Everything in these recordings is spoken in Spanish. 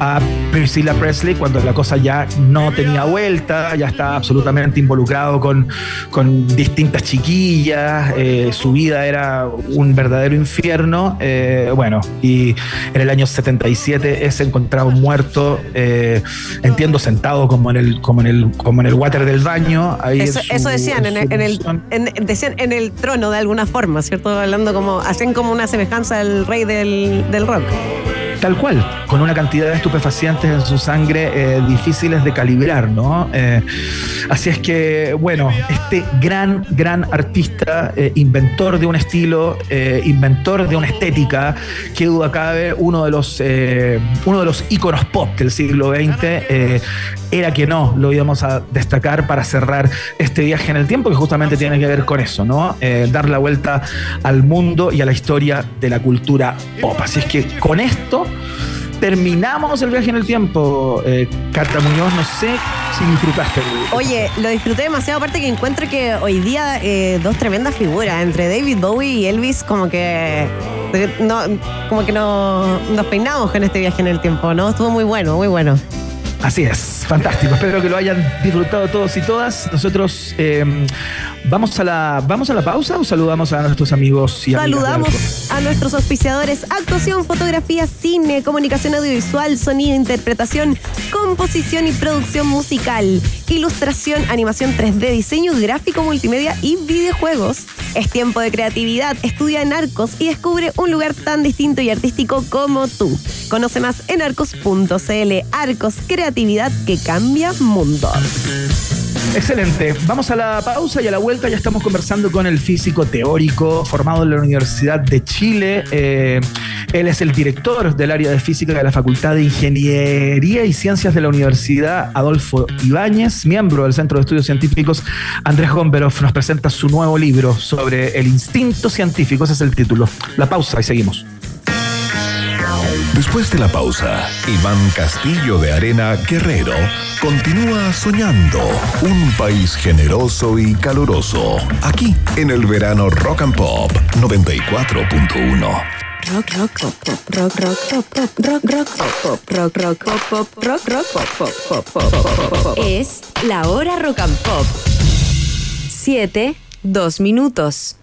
a Priscilla Presley cuando la cosa ya no tenía vuelta, ya estaba absolutamente involucrado con, con distintas chiquillas, eh, su vida era un verdadero infierno. Eh, bueno, y en el año 77 es encontrado muerto, eh, entiendo, sentado como en el, como en el, como en el water del baño. eso, decían, en el, decían en el trono de alguna forma, ¿cierto? Hablando como, hacen como una semejanza al rey del, del rock. Tal cual, con una cantidad de estupefacientes en su sangre eh, difíciles de calibrar, ¿no? Eh, así es que, bueno, este gran, gran artista, eh, inventor de un estilo, inventor de una estética, que duda cabe, uno de los, uno de los íconos pop del siglo XX, era que no, lo íbamos a destacar para cerrar este viaje en el tiempo, que justamente tiene que ver con eso, ¿no? dar la vuelta al mundo y a la historia de la cultura pop. Así es que con esto terminamos el viaje en el tiempo. Eh, Carta Muñoz, no sé si disfrutaste. Oye, lo disfruté demasiado, aparte que encuentro que hoy día eh, dos tremendas figuras, entre David Bowie y Elvis, como que no, como que no, nos peinamos con este viaje en el tiempo, ¿no? Estuvo muy bueno, muy bueno. Así es, fantástico. Espero que lo hayan disfrutado todos y todas. Nosotros em, vamos, a la, vamos a la pausa o saludamos a nuestros amigos y Saludamos a nuestros auspiciadores: actuación, fotografía, cine, comunicación audiovisual, sonido, interpretación, composición y producción musical, ilustración, animación 3D, diseño gráfico, multimedia y videojuegos. Es tiempo de creatividad. Estudia en Arcos y descubre un lugar tan distinto y artístico como tú. Conoce más en arcos.cl. Arcos, creatividad que cambia mundo. Excelente. Vamos a la pausa y a la vuelta ya estamos conversando con el físico teórico formado en la Universidad de Chile. Eh, él es el director del área de física de la Facultad de Ingeniería y Ciencias de la Universidad Adolfo Ibáñez, miembro del Centro de Estudios Científicos Andrés Gomberov. Nos presenta su nuevo libro sobre el instinto científico. Ese es el título. La pausa y seguimos. Después de la pausa, Iván Castillo de Arena Guerrero continúa soñando un país generoso y caluroso. Aquí en el verano Rock and Pop 94.1. Rock, rock, pop, pop, rock, rock, pop, pop, rock, rock, pop, rock, rock, pop, pop, rock, rock, pop, pop, pop, pop, pop. Es la hora rock and pop. Siete, dos minutos.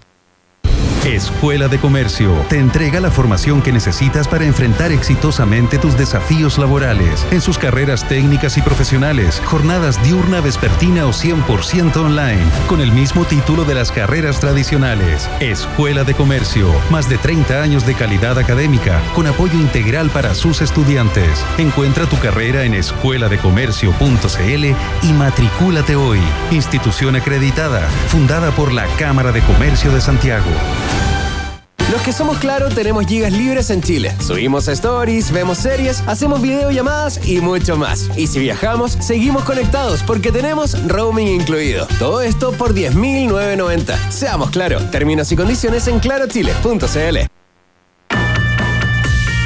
Escuela de Comercio te entrega la formación que necesitas para enfrentar exitosamente tus desafíos laborales en sus carreras técnicas y profesionales, jornadas diurna, vespertina o 100% online, con el mismo título de las carreras tradicionales. Escuela de Comercio, más de 30 años de calidad académica, con apoyo integral para sus estudiantes. Encuentra tu carrera en escueladecomercio.cl y matricúlate hoy. Institución acreditada, fundada por la Cámara de Comercio de Santiago. Los que somos claro tenemos gigas libres en Chile. Subimos stories, vemos series, hacemos videollamadas y mucho más. Y si viajamos, seguimos conectados porque tenemos roaming incluido. Todo esto por 10.990. Seamos claro. Términos y condiciones en clarochile.cl.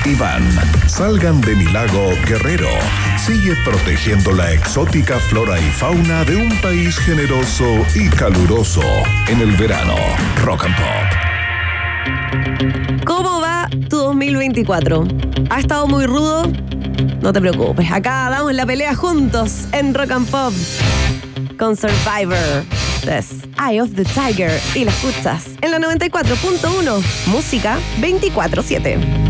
Iván, salgan de mi lago Guerrero. Sigue protegiendo la exótica flora y fauna de un país generoso y caluroso en el verano. Rock and Pop. ¿Cómo va tu 2024? ¿Ha estado muy rudo? No te preocupes, acá damos la pelea juntos en Rock and Pop con Survivor. Es Eye of the Tiger y la escuchas en la 94.1 Música 24-7.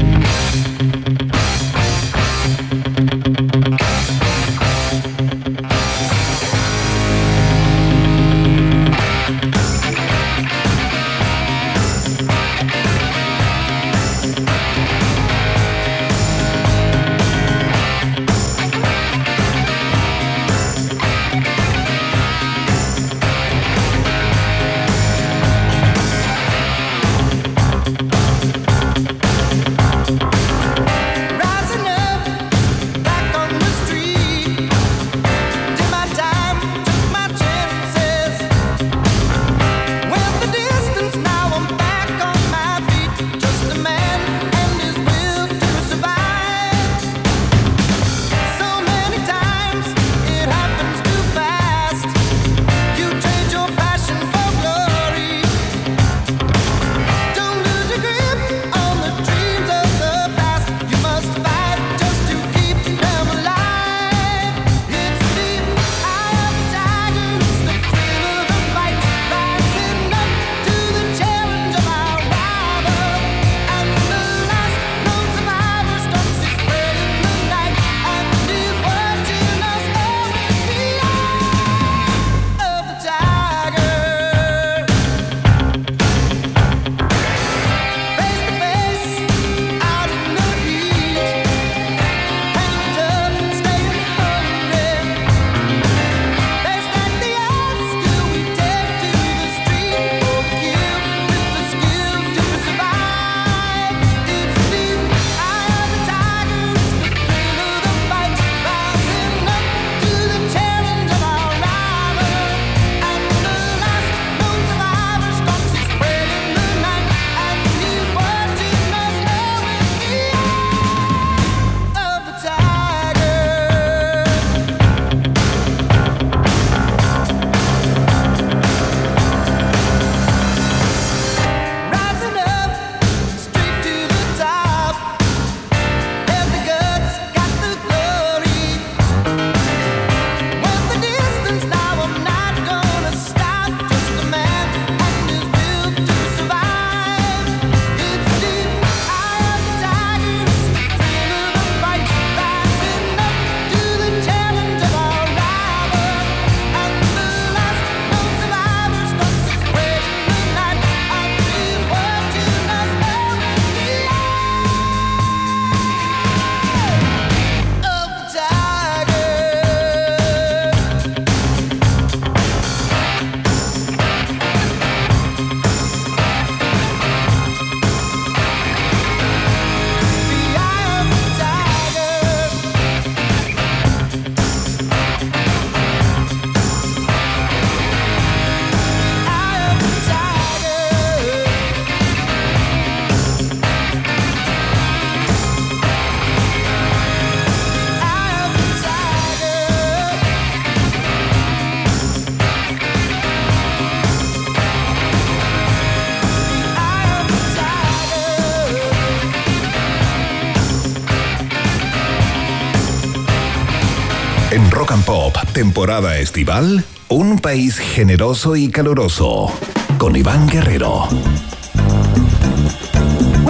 En Rock and Pop, temporada estival, un país generoso y caluroso. Con Iván Guerrero.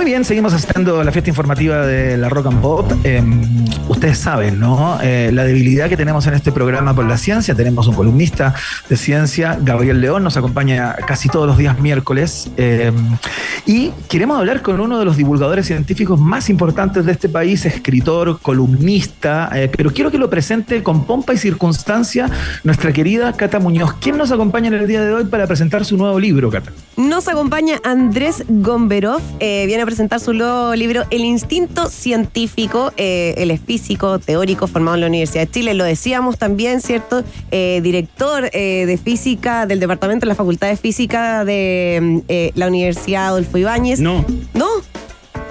Bien, seguimos haciendo la fiesta informativa de la Rock and Pop. Em, ustedes saben, ¿no? Eh, la debilidad que tenemos en este programa por la ciencia. Tenemos un columnista de ciencia, Gabriel León, nos acompaña casi todos los días miércoles. Em, y queremos hablar con uno de los divulgadores científicos más importantes de este país, escritor, columnista, eh, pero quiero que lo presente con pompa y circunstancia nuestra querida Cata Muñoz. ¿Quién nos acompaña en el día de hoy para presentar su nuevo libro, Cata? Nos acompaña Andrés Gomberov, eh, viene a presentar su nuevo libro El Instinto Científico. Eh, él es físico, teórico, formado en la Universidad de Chile, lo decíamos también, ¿cierto? Eh, director de física del Departamento de la Facultad de Física de la Universidad Adolfo Ibáñez. No. ¿No?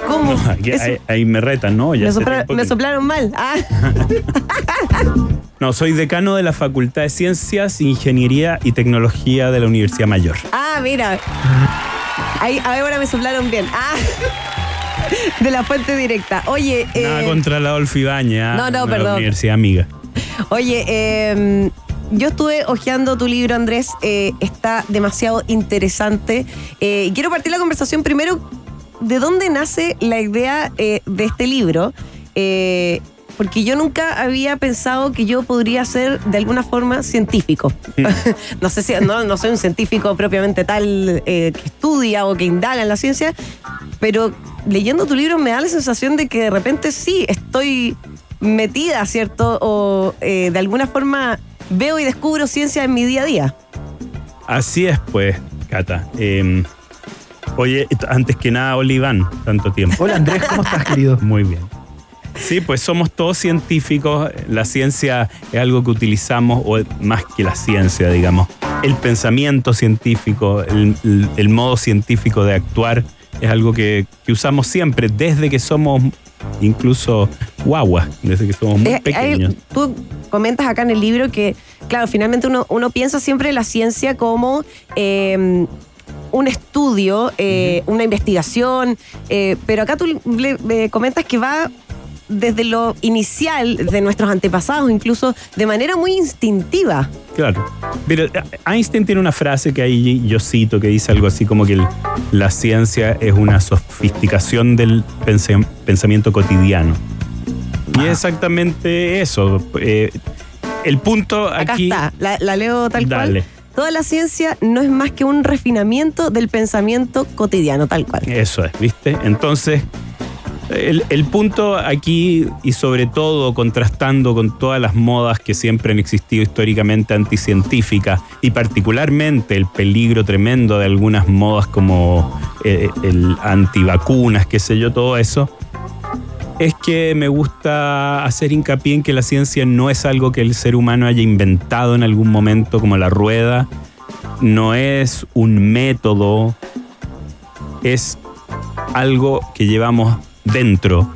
¿Cómo? ahí, me retan, ¿no? me, me soplaron mal. Ah. No, soy decano de la Facultad de Ciencias, Ingeniería y Tecnología de la Universidad Mayor. Ah, mira. Ahí, ahora me soplaron bien. Ah. De la fuente directa. Oye. Nada eh, contra la Olfibaña. No, no, perdón. La universidad amiga. Oye, eh, yo estuve hojeando tu libro, Andrés. Eh, está demasiado interesante. Eh, quiero partir la conversación primero. ¿De dónde nace la idea de este libro? Porque yo nunca había pensado que yo podría ser de alguna forma científico. Mm. no sé si no, soy un científico propiamente tal eh, que estudia o que indaga en la ciencia, pero leyendo tu libro me da la sensación de que de repente sí estoy metida, ¿cierto? O eh, de alguna forma veo y descubro ciencia en mi día a día. Así es, pues, Cata. Em, oye, antes que nada, Oliván, tanto tiempo. Hola Andrés, ¿cómo estás, querido? Muy bien. Sí, pues somos todos científicos. La ciencia es algo que utilizamos, o más que la ciencia, digamos. El pensamiento científico, el, modo científico de actuar es algo que, usamos siempre, desde que somos incluso guaguas, desde que somos muy eh, pequeños. tú comentas acá en el libro que, claro, finalmente uno, piensa siempre en la ciencia como... Em, un estudio, eh, una investigación, eh, pero acá tú le, comentas que va desde lo inicial de nuestros antepasados, incluso de manera muy instintiva. Claro. Pero eh, Einstein tiene una frase que ahí yo cito que dice algo así como que la ciencia es una sofisticación del pensamiento cotidiano. Y es exactamente eso. Eh, el punto aquí. Acá está, la, leo tal cual. Toda la ciencia no es más que un refinamiento del pensamiento cotidiano, tal cual. Eso es, ¿viste? Entonces, el, punto aquí, y sobre todo contrastando con todas las modas que siempre han existido históricamente anticientíficas, y particularmente el peligro tremendo de algunas modas como eh, el antivacunas, qué sé yo, todo eso, es que me gusta hacer hincapié en que la ciencia no es algo que el ser humano haya inventado en algún momento como la rueda, no es un método, es algo que llevamos dentro,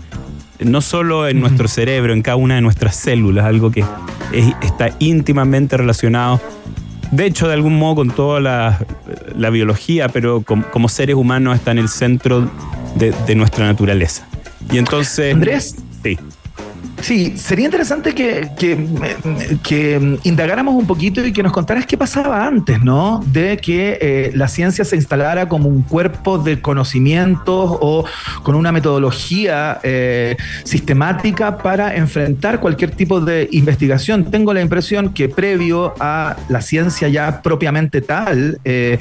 no solo en nuestro cerebro, en cada una de nuestras células, algo que está íntimamente relacionado, de hecho, de algún modo con toda la, biología, pero como, seres humanos está en el centro de, de nuestra naturaleza. Y entonces... Andrés. Sí. Sí, sería interesante que, que, indagáramos un poquito y que nos contaras qué pasaba antes, ¿no? De que eh, la ciencia se instalara como un cuerpo de conocimientos o con una metodología eh, sistemática para enfrentar cualquier tipo de investigación. Tengo la impresión que previo a la ciencia ya propiamente tal, eh,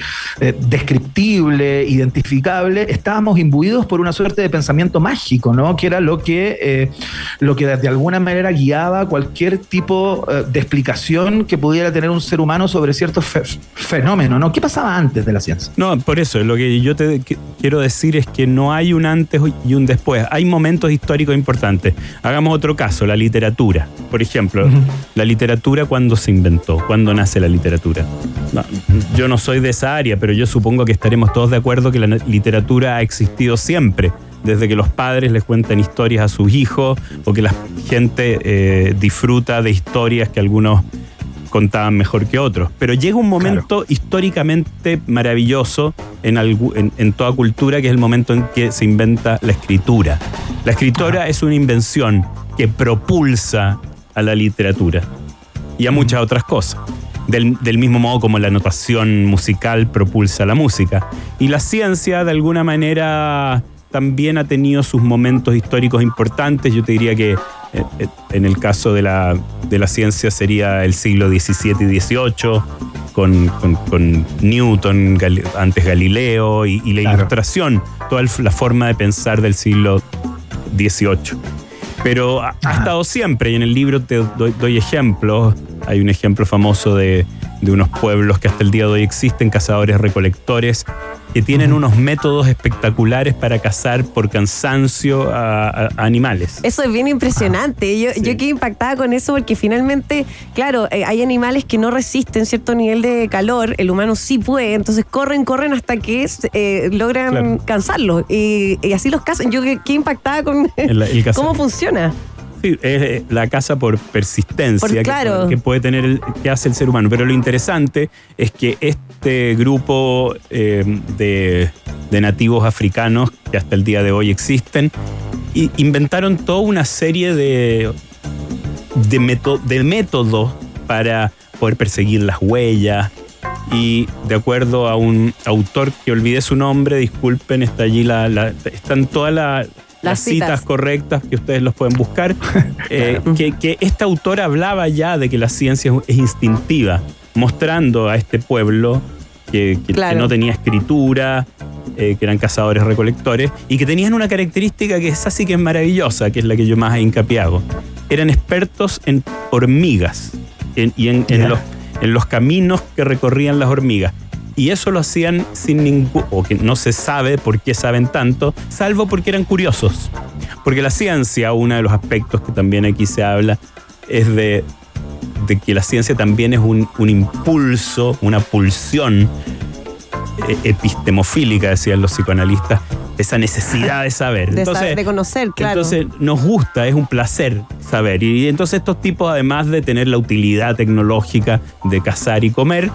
descriptible, identificable, estábamos imbuidos por una suerte de pensamiento mágico, ¿no? Que era lo que, lo que desde alguna manera guiaba cualquier tipo eh, de explicación que pudiera tener un ser humano sobre ciertos fenómenos, ¿no? ¿Qué pasaba antes de la ciencia? No, por eso, lo que yo te quiero decir es que no hay un antes y un después. Hay momentos históricos importantes. Hagamos otro caso, la literatura. Por ejemplo, la literatura cuando se inventó, cuando nace la literatura. yo no soy de esa área, pero yo supongo que estaremos todos de acuerdo que la literatura ha existido siempre desde que los padres les cuentan historias a sus hijos o que la gente eh, disfruta de historias que algunos contaban mejor que otros. Pero llega un momento históricamente maravilloso en, en, toda cultura, que es el momento en que se inventa la escritura. La escritura es una invención que propulsa a la literatura. y a muchas otras cosas. Del, del, mismo modo como la notación musical propulsa la música. Y la ciencia, de alguna manera, también ha tenido sus momentos históricos importantes. Yo te diría que eh, eh, en el caso de la, de la ciencia sería el siglo XVII y XVIII, con, con, Newton, antes Galileo, y, la ilustración, toda la forma de pensar del siglo XVIII. Pero ha, estado siempre, y en el libro te doy, doy ejemplos. Hay un ejemplo famoso de, de unos pueblos que hasta el día de hoy existen, cazadores recolectores, que tienen unos métodos espectaculares para cazar por cansancio a, animales. Eso es bien impresionante. yo, yo quedé impactada con eso porque finalmente, claro, eh, hay animales que no resisten cierto nivel de calor, el humano sí puede, entonces corren, corren hasta que eh, logran cansarlos y, así los cazan. Yo quedé impactada con cómo funciona. Es la casa por persistencia que, puede tener el, que hace el ser humano. Pero lo interesante es que este grupo eh, de, nativos africanos que hasta el día de hoy existen, inventaron toda una serie de, de, de métodos para poder perseguir las huellas, y de acuerdo a un autor que olvidé su nombre, disculpen, está allí la, la están todas las las, citas. correctas que ustedes los pueden buscar, eh, que, este autor hablaba ya de que la ciencia es instintiva, mostrando a este pueblo que, no tenía escritura, eh, que eran cazadores recolectores, y que tenían una característica que es así que es maravillosa, que es la que yo más hincapié Eran expertos en hormigas y en, los, en los caminos que recorrían las hormigas. Y eso lo hacían sin ningún, o que no se sabe por qué saben tanto, salvo porque eran curiosos. Porque la ciencia, uno de los aspectos que también aquí se habla, es de, que la ciencia también es un, impulso, una pulsión eh, epistemofílica, decían los psicoanalistas, esa necesidad de saber. De, entonces, de conocer, claro. Entonces nos gusta, es un placer saber. Y entonces estos tipos, además de tener la utilidad tecnológica de cazar y comer,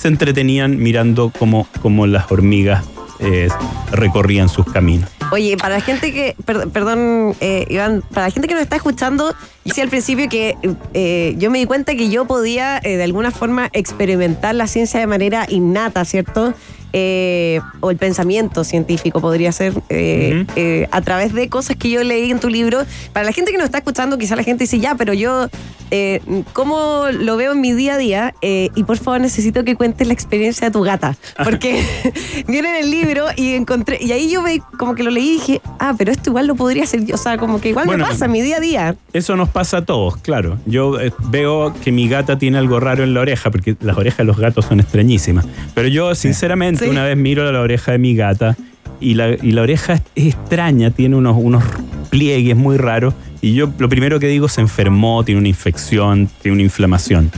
se entretenían mirando cómo, las hormigas eh, recorrían sus caminos. Oye, para la gente que, perdón, eh, Iván, para la gente que nos está escuchando, decía al principio que eh, yo me di cuenta que yo podía de alguna forma experimentar la ciencia de manera innata, ¿cierto? Eh, o el pensamiento científico podría ser eh, eh, a través de cosas que yo leí en tu libro. Para la gente que nos está escuchando, quizá la gente dice, ya, pero yo, ¿cómo lo veo en mi día a día? y por favor, necesito que cuentes la experiencia de tu gata. Porque viene en el libro y encontré, y ahí yo me, como que lo leí y dije, ah, pero esto igual lo podría hacer yo. O sea, como que igual me pasa en mi día a día. Eso nos pasa a todos, claro. Yo veo que mi gata tiene algo raro en la oreja, porque las orejas de los gatos son extrañísimas. Pero yo, sinceramente, una vez miro la oreja de mi gata y la, oreja es, extraña, tiene unos, unos pliegues muy raros. Y yo lo primero que digo se enfermó, tiene una infección, tiene una inflamación.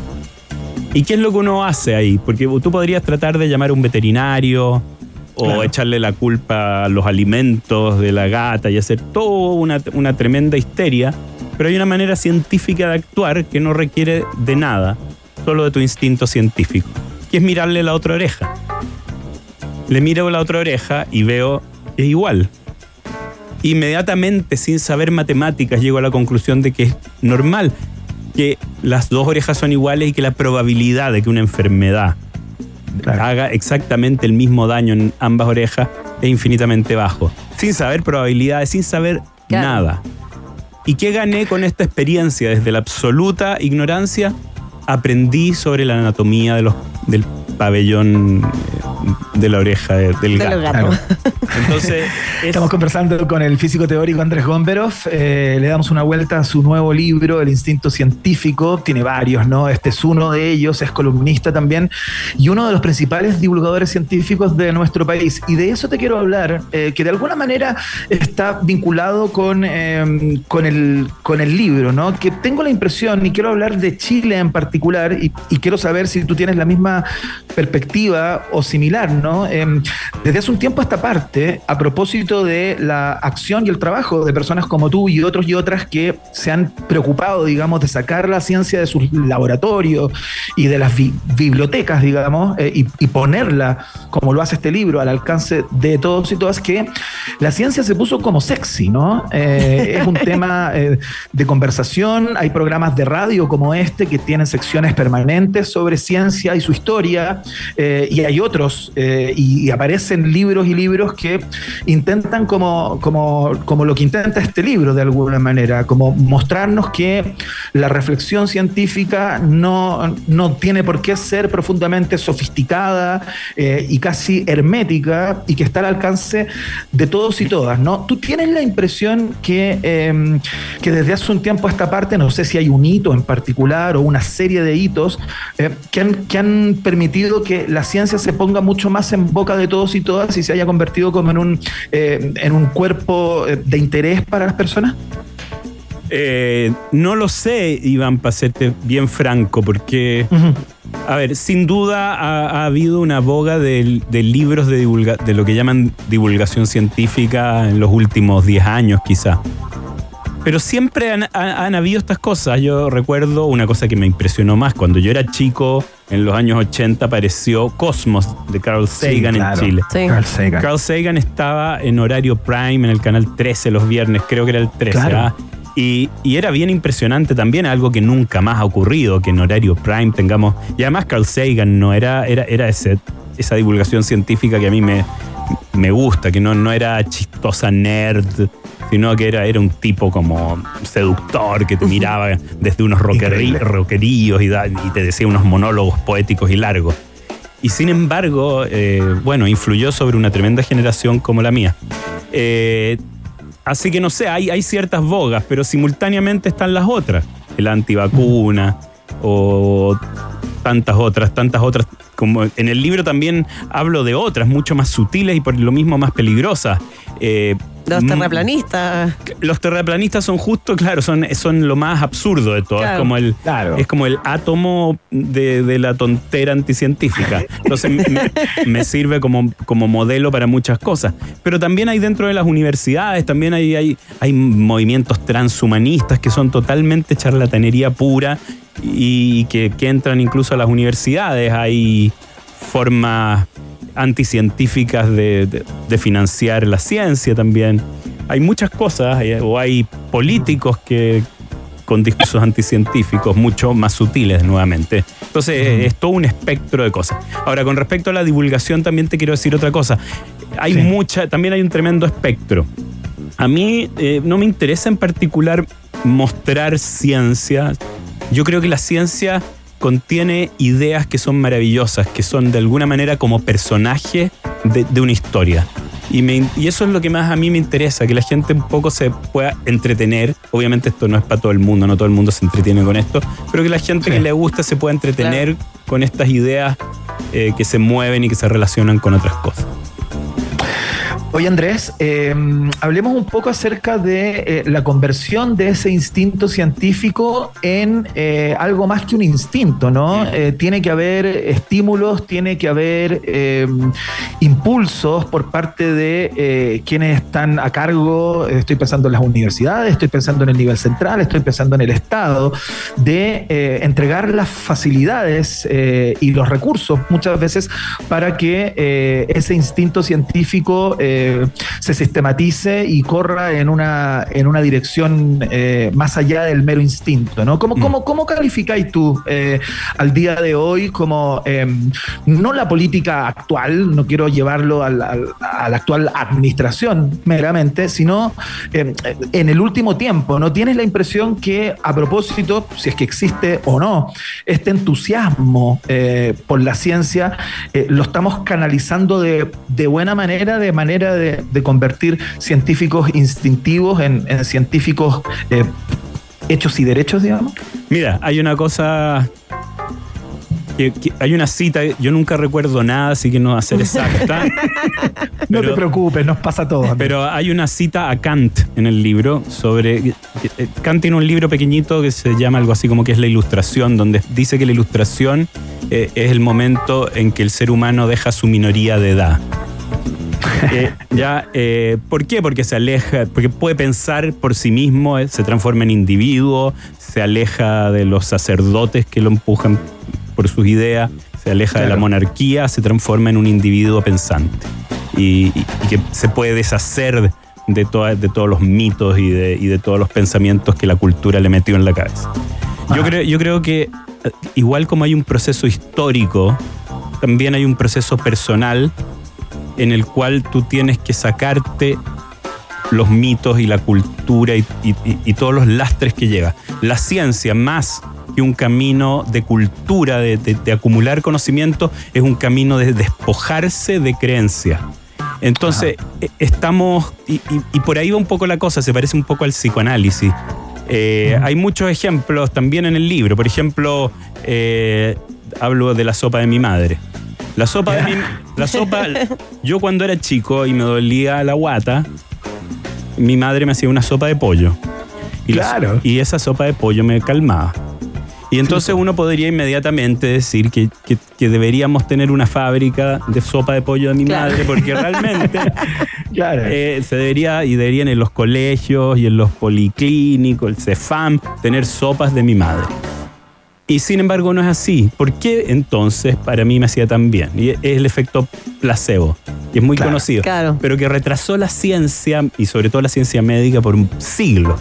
¿Y qué es lo que uno hace ahí? Porque tú podrías tratar de llamar a un veterinario o echarle la culpa a los alimentos de la gata y hacer toda una, una tremenda histeria. Pero hay una manera científica de actuar que no requiere de nada, solo de tu instinto científico, que es mirarle la otra oreja le miro la otra oreja y veo es igual. Inmediatamente, sin saber matemáticas, llego a la conclusión de que es normal que las dos orejas son iguales y que la probabilidad de que una enfermedad haga exactamente el mismo daño en ambas orejas es infinitamente bajo. Sin saber probabilidades, sin saber nada. ¿Y qué gané con esta experiencia? Desde la absoluta ignorancia, aprendí sobre la anatomía de los, del pabellón eh, de la oreja del gato. Entonces, estamos conversando con el físico teórico Andrés Gomberov. Eh, le damos una vuelta a su nuevo libro, El Instinto Científico. Tiene varios, ¿no? Este es uno de ellos, es columnista también y uno de los principales divulgadores científicos de nuestro país. Y de eso te quiero hablar, eh, que de alguna manera está vinculado con, con, el, con el libro, ¿no? Que tengo la impresión, y quiero hablar de Chile en particular, y, y quiero saber si tú tienes la misma perspectiva o similar, ¿no? Em, desde hace un tiempo a esta parte, a propósito de la acción y el trabajo de personas como tú y otros y otras que se han preocupado, digamos, de sacar la ciencia de sus laboratorios y de las bibliotecas, digamos, eh, y, ponerla, como lo hace este libro, al alcance de todos y todas, que la ciencia se puso como sexy, ¿no? Eh, es un tema eh, de conversación, hay programas de radio como este que tienen secciones permanentes sobre ciencia y su historia, eh, y hay otros, eh, y, aparecen libros y libros que intentan como, como, como lo que intenta este libro de alguna manera, como mostrarnos que la reflexión científica no, no tiene por qué ser profundamente sofisticada eh, y casi hermética y que está al alcance de todos y todas, ¿no? ¿Tú tienes la impresión que, em, que desde hace un tiempo a esta parte, no sé si hay un hito en particular o una serie de hitos que, han, que han permitido que la ciencia se ponga mucho más en boca de todos y todas y se haya convertido como en un, eh, en un cuerpo eh, de interés para las personas? Eh, no lo sé, Iván, para serte bien franco, porque, a ver, sin duda ha, habido una boga de, libros de, de lo que llaman divulgación científica en los últimos 10 años, quizá. Pero siempre han, han, habido estas cosas. Yo recuerdo una cosa que me impresionó más. Cuando yo era chico, en los años 80, apareció Cosmos de Carl Sagan en Chile. Carl, Sagan. Carl Sagan estaba en horario prime en el canal 13 los viernes, creo que era el 13. ¿ah? Y, y, era bien impresionante también, algo que nunca más ha ocurrido, que en horario prime tengamos. Y además Carl Sagan no era, era, era ese, esa divulgación científica que a mí me, me gusta, que no, no era chistosa nerd sino que era, era un tipo como seductor que te miraba desde unos roqueríos y, y, te decía unos monólogos poéticos y largos. Y sin embargo, eh, bueno, influyó sobre una tremenda generación como la mía. Eh, así que no sé, hay, hay ciertas bogas, pero simultáneamente están las otras. El antivacuna o tantas otras, tantas otras. Como en el libro también hablo de otras, mucho más sutiles y por lo mismo más peligrosas. Eh, los mm. terraplanistas. Los terraplanistas son justo, claro, son, son lo más absurdo de todo. Es, como el, es como el átomo de, la tontera anticientífica. Entonces me, sirve como, como modelo para muchas cosas. Pero también hay dentro de las universidades, también hay, hay, hay movimientos transhumanistas que son totalmente charlatanería pura y que, que entran incluso a las universidades. Hay formas anticientíficas de, financiar la ciencia también. Hay muchas cosas, o hay políticos que con discursos anticientíficos mucho más sutiles nuevamente. Entonces es todo un espectro de cosas. Ahora, con respecto a la divulgación, también te quiero decir otra cosa. Hay mucha, también hay un tremendo espectro. A mí eh, no me interesa en particular mostrar ciencia. Yo creo que la ciencia contiene ideas que son maravillosas, que son de alguna manera como personaje de, una historia. Y, y, eso es lo que más a mí me interesa, que la gente un poco se pueda entretener. Obviamente esto no es para todo el mundo, no todo el mundo se entretiene con esto, pero que la gente que le gusta se pueda entretener con estas ideas eh, que se mueven y que se relacionan con otras cosas. Oye Andrés, em, hablemos un poco acerca de eh, la conversión de ese instinto científico en eh, algo más que un instinto, ¿no? Eh, tiene que haber estímulos, tiene que haber em, impulsos por parte de quienes están a cargo, estoy pensando en las universidades, estoy pensando en el nivel central, estoy pensando en el Estado, de entregar las facilidades y los recursos muchas veces para que ese instinto científico se sistematice y corra en una, en una dirección eh, más allá del mero instinto, ¿no? ¿Cómo, cómo, mm. cómo calificáis tú eh, al día de hoy como, em, no la política actual, no quiero llevarlo a la, actual administración meramente, sino em, en el último tiempo, ¿no? ¿Tienes la impresión que a propósito, si es que existe o no, este entusiasmo eh, por la ciencia, lo estamos canalizando de, de buena manera, de manera de, convertir científicos instintivos en, científicos eh, hechos y derechos, digamos? Mira, hay una cosa hay una cita, yo nunca recuerdo nada, así que no va a ser exacta. no te preocupes, nos pasa todo. Pero hay una cita a Kant en el libro sobre. Eh, Kant tiene un libro pequeñito que se llama algo así como que es la ilustración, donde dice que la ilustración eh, es el momento en que el ser humano deja su minoría de edad. Eh, ya, eh, ¿Por qué? Porque se aleja, porque puede pensar por sí mismo, eh, se transforma en individuo, se aleja de los sacerdotes que lo empujan por sus ideas, se aleja de la monarquía, se transforma en un individuo pensante y, y- y que se puede deshacer de, toda- de todos los mitos y de, y de todos los pensamientos que la cultura le metió en la cabeza. Yo creo, yo creo que igual como hay un proceso histórico, también hay un proceso personal en el cual tú tienes que sacarte los mitos y la cultura y, y- y- y todos los lastres que lleva. La ciencia, más que un camino de cultura, de, de- de acumular conocimiento, es un camino de despojarse de creencias. Entonces, eh, estamos, y por ahí va un poco la cosa, se parece un poco al psicoanálisis. Eh, Hay muchos ejemplos también en el libro. Por ejemplo, eh, hablo de la sopa de mi madre. La sopa de mi, la sopa, yo cuando era chico y me dolía la guata, mi madre me hacía una sopa de pollo. Y, la- Claro. y esa sopa de pollo me calmaba. Y entonces uno podría inmediatamente decir que, que- que deberíamos tener una fábrica de sopa de pollo de mi Claro. madre, porque realmente Claro. eh, se debería y deberían en los colegios y en los policlínicos, el CEFAM, tener sopas de mi madre. Y sin embargo no es así. ¿Por qué entonces para mí me hacía tan bien? Y es el efecto placebo, y es muy Claro. conocido, Claro. pero que retrasó la ciencia y sobre todo la ciencia médica por un siglo.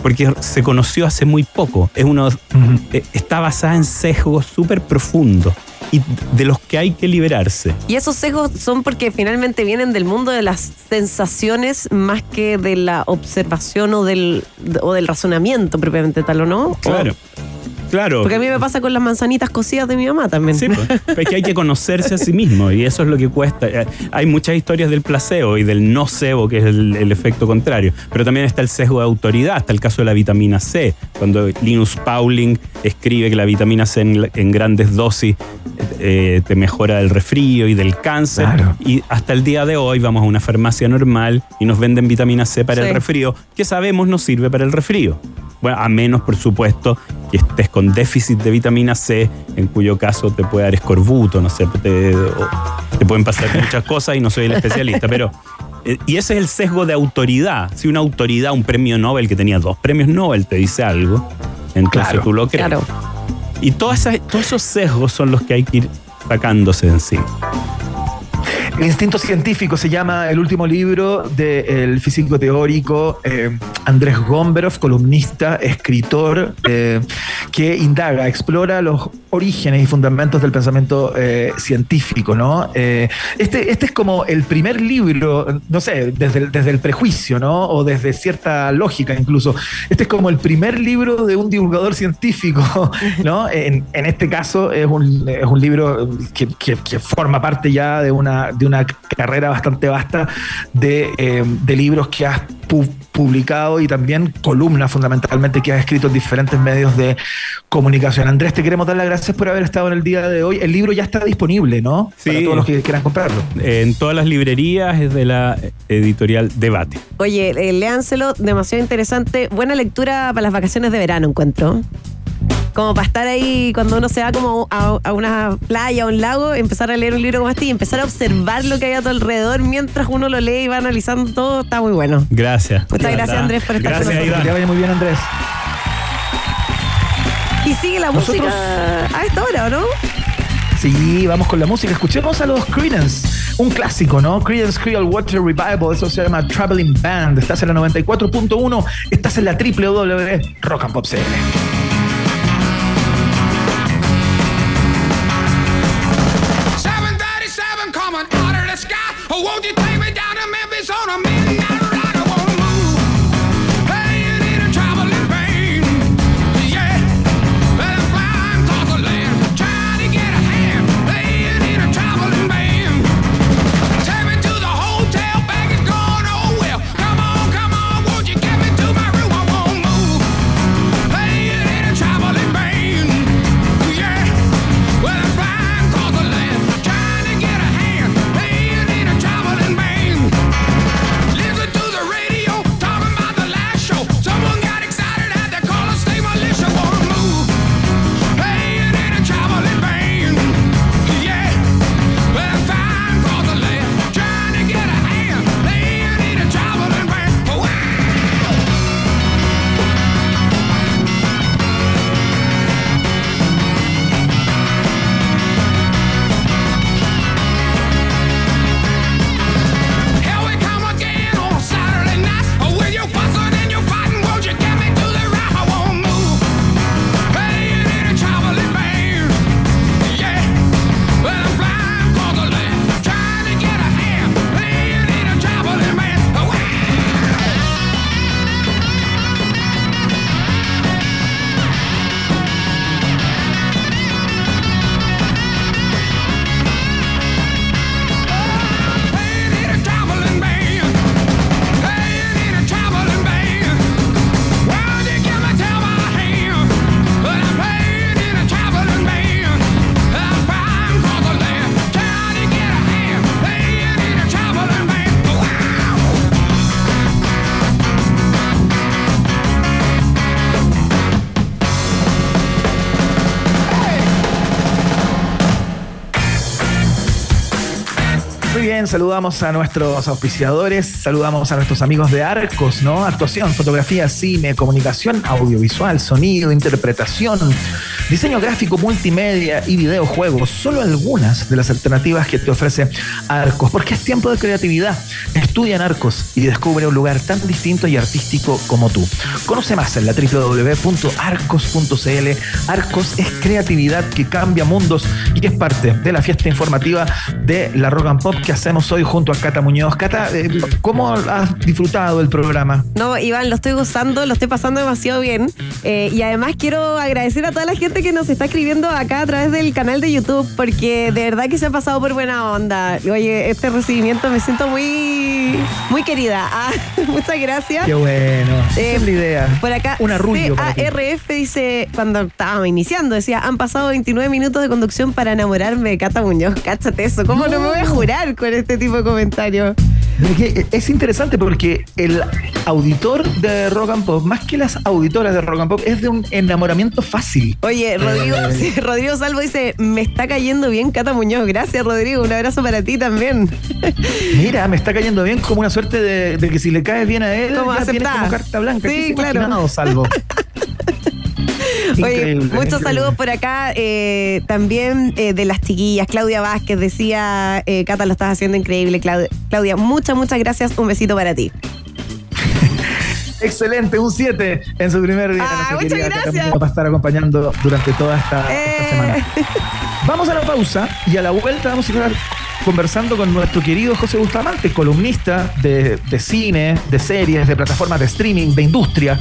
Porque se conoció hace muy poco. Es uno, eh, está basada en sesgos súper profundos y de los que hay que liberarse. Y esos sesgos son porque finalmente vienen del mundo de las sensaciones más que de la observación o del, o del razonamiento propiamente tal, ¿o no? Claro. Claro. Porque a mí me pasa con las manzanitas cocidas de mi mamá también. Sí, pues. es que hay que conocerse a sí mismo y eso es lo que cuesta. Eh, Hay muchas historias del placebo y del nocebo, que es el, el efecto contrario, pero también está el sesgo de autoridad, está el caso de la vitamina C, cuando Linus Pauling escribe que la vitamina C en, en grandes dosis eh, te mejora del resfrío y del cáncer. Claro. Y hasta el día de hoy vamos a una farmacia normal y nos venden vitamina C para Sí. el resfrío, que sabemos no sirve para el resfrío. Bueno, a menos, por supuesto, que estés con déficit de vitamina C, en cuyo caso te puede dar escorbuto, no sé, te, te pueden pasar muchas cosas y no soy el especialista, pero... eh, Y ese es el sesgo de autoridad. Si una autoridad, un premio Nobel que tenía dos premios Nobel te dice algo, entonces Claro. tú lo crees. Claro. Y todas esas- todos esos sesgos son los que hay que ir sacándose en sí. Instinto científico se llama el último libro del físico teórico eh, Andrés Gomberov, columnista, escritor, eh, que indaga, explora los orígenes y fundamentos del pensamiento eh, científico, ¿no? Este, este es como el primer libro, no sé, desde el, desde el prejuicio, ¿no? O desde cierta lógica incluso. Este es como el primer libro de un divulgador científico, ¿no? En, este caso es un, es un libro que, forma parte ya de una, una carrera bastante vasta de, eh, de libros que has pu- publicado y también columnas fundamentalmente que has escrito en diferentes medios de comunicación. Andrés, te queremos dar las gracias por haber estado en el día de hoy. El libro ya está disponible, ¿no? Sí. Para todos los que quieran comprarlo. En todas las librerías es de la editorial Debate. Oye, eh, léanselo, demasiado interesante. Buena lectura para las vacaciones de verano, encuentro. Como para estar ahí cuando uno se va como a, a una playa o un lago, empezar a leer un libro como este y empezar a observar lo que hay a tu alrededor mientras uno lo lee y va analizando todo, está muy bueno. Gracias. Muchas gracias, verdad. Andrés, por estar con Gracias, nosotros. Que vaya muy bien, Andrés. Y sigue la Nosotros- música a esta hora, ¿o no? Sí, vamos con la música. Escuchemos a los Creedence, un clásico, ¿no? Creedence Clearwater Revival, eso se llama Traveling Band. Estás en la 94.1, estás en la www Rock and Pop CL. Saludamos a nuestros auspiciadores, saludamos a nuestros amigos de Arcos, ¿no? Actuación, fotografía, cine, comunicación, audiovisual, sonido, interpretación, diseño gráfico, multimedia y videojuegos. Solo algunas de las alternativas que te ofrece Arcos, porque es tiempo de creatividad. Estudia en Arcos y descubre un lugar tan distinto y artístico como tú. Conoce más en la www.arcos.cl. Arcos es creatividad que cambia mundos y es parte de la fiesta informativa de la Rock and Pop que hacemos hoy junto a Cata Muñoz. Cata, eh, ¿cómo has disfrutado del programa? No, Iván, lo estoy gozando, lo estoy pasando demasiado bien. Eh, y además quiero agradecer a toda la gente que nos está escribiendo acá a través del canal de YouTube, porque de verdad que se ha pasado por buena onda. Oye, este recibimiento me siento muy, muy querida. Ah, muchas gracias. Qué bueno. Eh, es la idea. Por acá, Un arrullo. ARF dice, cuando estábamos iniciando, decía, han pasado 29 minutos de conducción para enamorarme de Cata Muñoz. Cáchate eso, ¿cómo no, me voy a jurar con este tipo de comentarios? Es interesante porque el auditor de Rock and Pop, más que las auditoras de Rock and Pop, es de un enamoramiento fácil. Oye, Rodrigo, Eh. sí, Rodrigo Salvo dice, me está cayendo bien Cata Muñoz. Gracias, Rodrigo. Un abrazo para ti también. Mira, me está cayendo bien como una suerte de, de que si le caes bien a él, Como ya tienes como carta blanca. Sí, ¿Qué se claro. salvo? Oye, muchos saludos por acá. eh, también eh, de las chiquillas. Claudia Vázquez decía, eh, Cata, lo estás haciendo increíble, Claudia. Claudia, muchas, muchas gracias. Un besito para ti. Excelente, un 7 en su primer día. Ah, muchas querida gracias. Va a estar acompañando durante toda esta, esta Eh. semana. Vamos a la pausa y a la vuelta vamos a estar conversando con nuestro querido José Bustamante, columnista de, de cine, de series, de plataformas de streaming, de industria.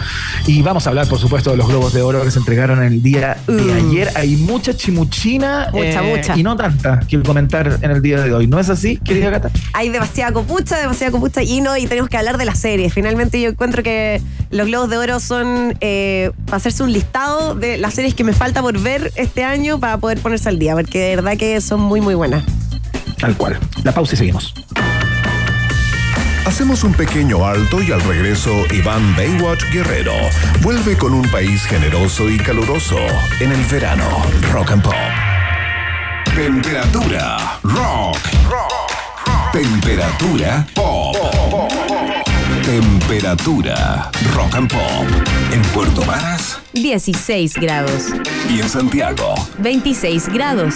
Y vamos a hablar, por supuesto, de los Globos de Oro que se entregaron el día de Mm. ayer. Hay mucha chimuchina eh, mucha. y no tanta que comentar en el día de hoy. ¿No es así, querida Cata? Hay demasiada copucha, demasiada copucha y no, y tenemos que hablar de las series. Finalmente yo encuentro que los Globos de Oro son eh, para hacerse un listado de las series que me falta por ver este año para poder ponerse al día, porque de verdad que son muy, muy buenas. Tal cual. La pausa y seguimos. Hacemos un pequeño alto y al regreso Iván Baywatch Guerrero vuelve con un país generoso y caluroso en el verano. Rock and Pop. Temperatura rock. Temperatura pop. Temperatura rock and pop. En Puerto Varas 16 grados, y en Santiago. 26 grados.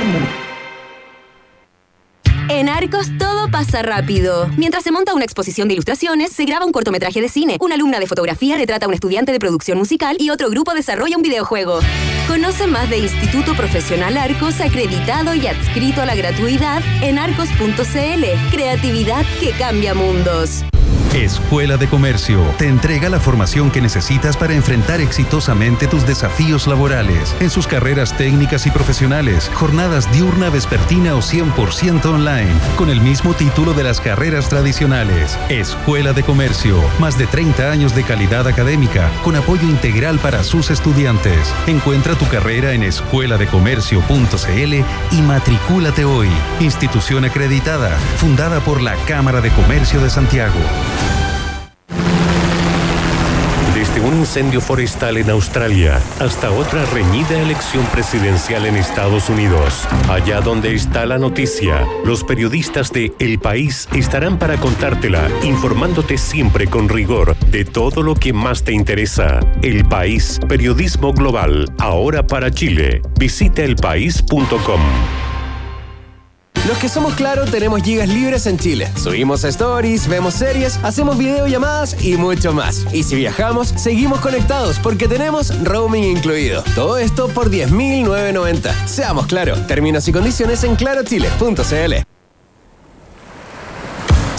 En Arcos todo pasa rápido. Mientras se monta una exposición de ilustraciones, se graba un cortometraje de cine, una alumna de fotografía retrata a un estudiante de producción musical y otro grupo desarrolla un videojuego. Conoce más de Instituto Profesional Arcos acreditado y adscrito a la gratuidad en arcos.cl. Creatividad que cambia mundos. Escuela de Comercio te entrega la formación que necesitas para enfrentar exitosamente tus desafíos laborales en sus carreras técnicas y profesionales, jornadas diurna, vespertina o 100% online, con el mismo título de las carreras tradicionales. Escuela de Comercio, más de 30 años de calidad académica, con apoyo integral para sus estudiantes. Encuentra tu carrera en escueladecomercio.cl y matricúlate hoy. Institución acreditada, fundada por la Cámara de Comercio de Santiago. Desde un incendio forestal en Australia hasta otra reñida elección presidencial en Estados Unidos. Allá donde está la noticia, los periodistas de El País estarán para contártela, informándote siempre con rigor de todo lo que más te interesa. El País, periodismo global, ahora para Chile. Visita elpaís.com. Los que somos claro tenemos gigas libres en Chile. Subimos stories, vemos series, hacemos videollamadas y mucho más. Y si viajamos, seguimos conectados porque tenemos roaming incluido. Todo esto por 10.990. Seamos claro. Términos y condiciones en clarochile.cl.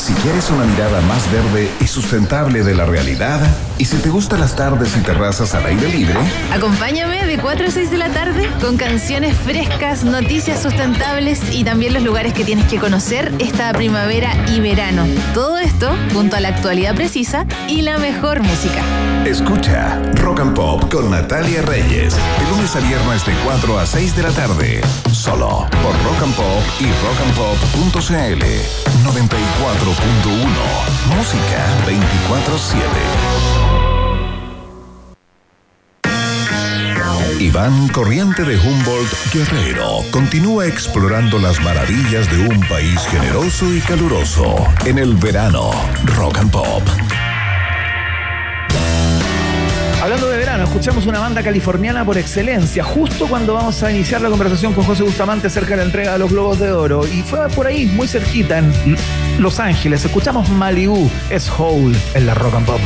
Si quieres una mirada más verde y sustentable de la realidad, y si te gustan las tardes y terrazas al aire libre, Acompáñame de 4 a 6 de la tarde con canciones frescas, noticias sustentables y también los lugares que tienes que conocer esta primavera y verano. Todo esto junto a la actualidad precisa y la mejor música. escucha Rock and Pop con Natalia Reyes, de lunes a viernes de 4 a 6 de la tarde, solo por Rock and Pop y rockandpop.cl 94.1, música 24-7. Iván Corriente de Humboldt Guerrero continúa explorando las maravillas de un país generoso y caluroso en el verano Rock and Pop. Hablando de verano, escuchamos una banda californiana por excelencia, justo cuando vamos a iniciar la conversación con José Bustamante acerca de la entrega de los Globos de Oro. Y fue por ahí, muy cerquita, en Los Ángeles. Escuchamos Malibu, es Hole en la Rock and Pop.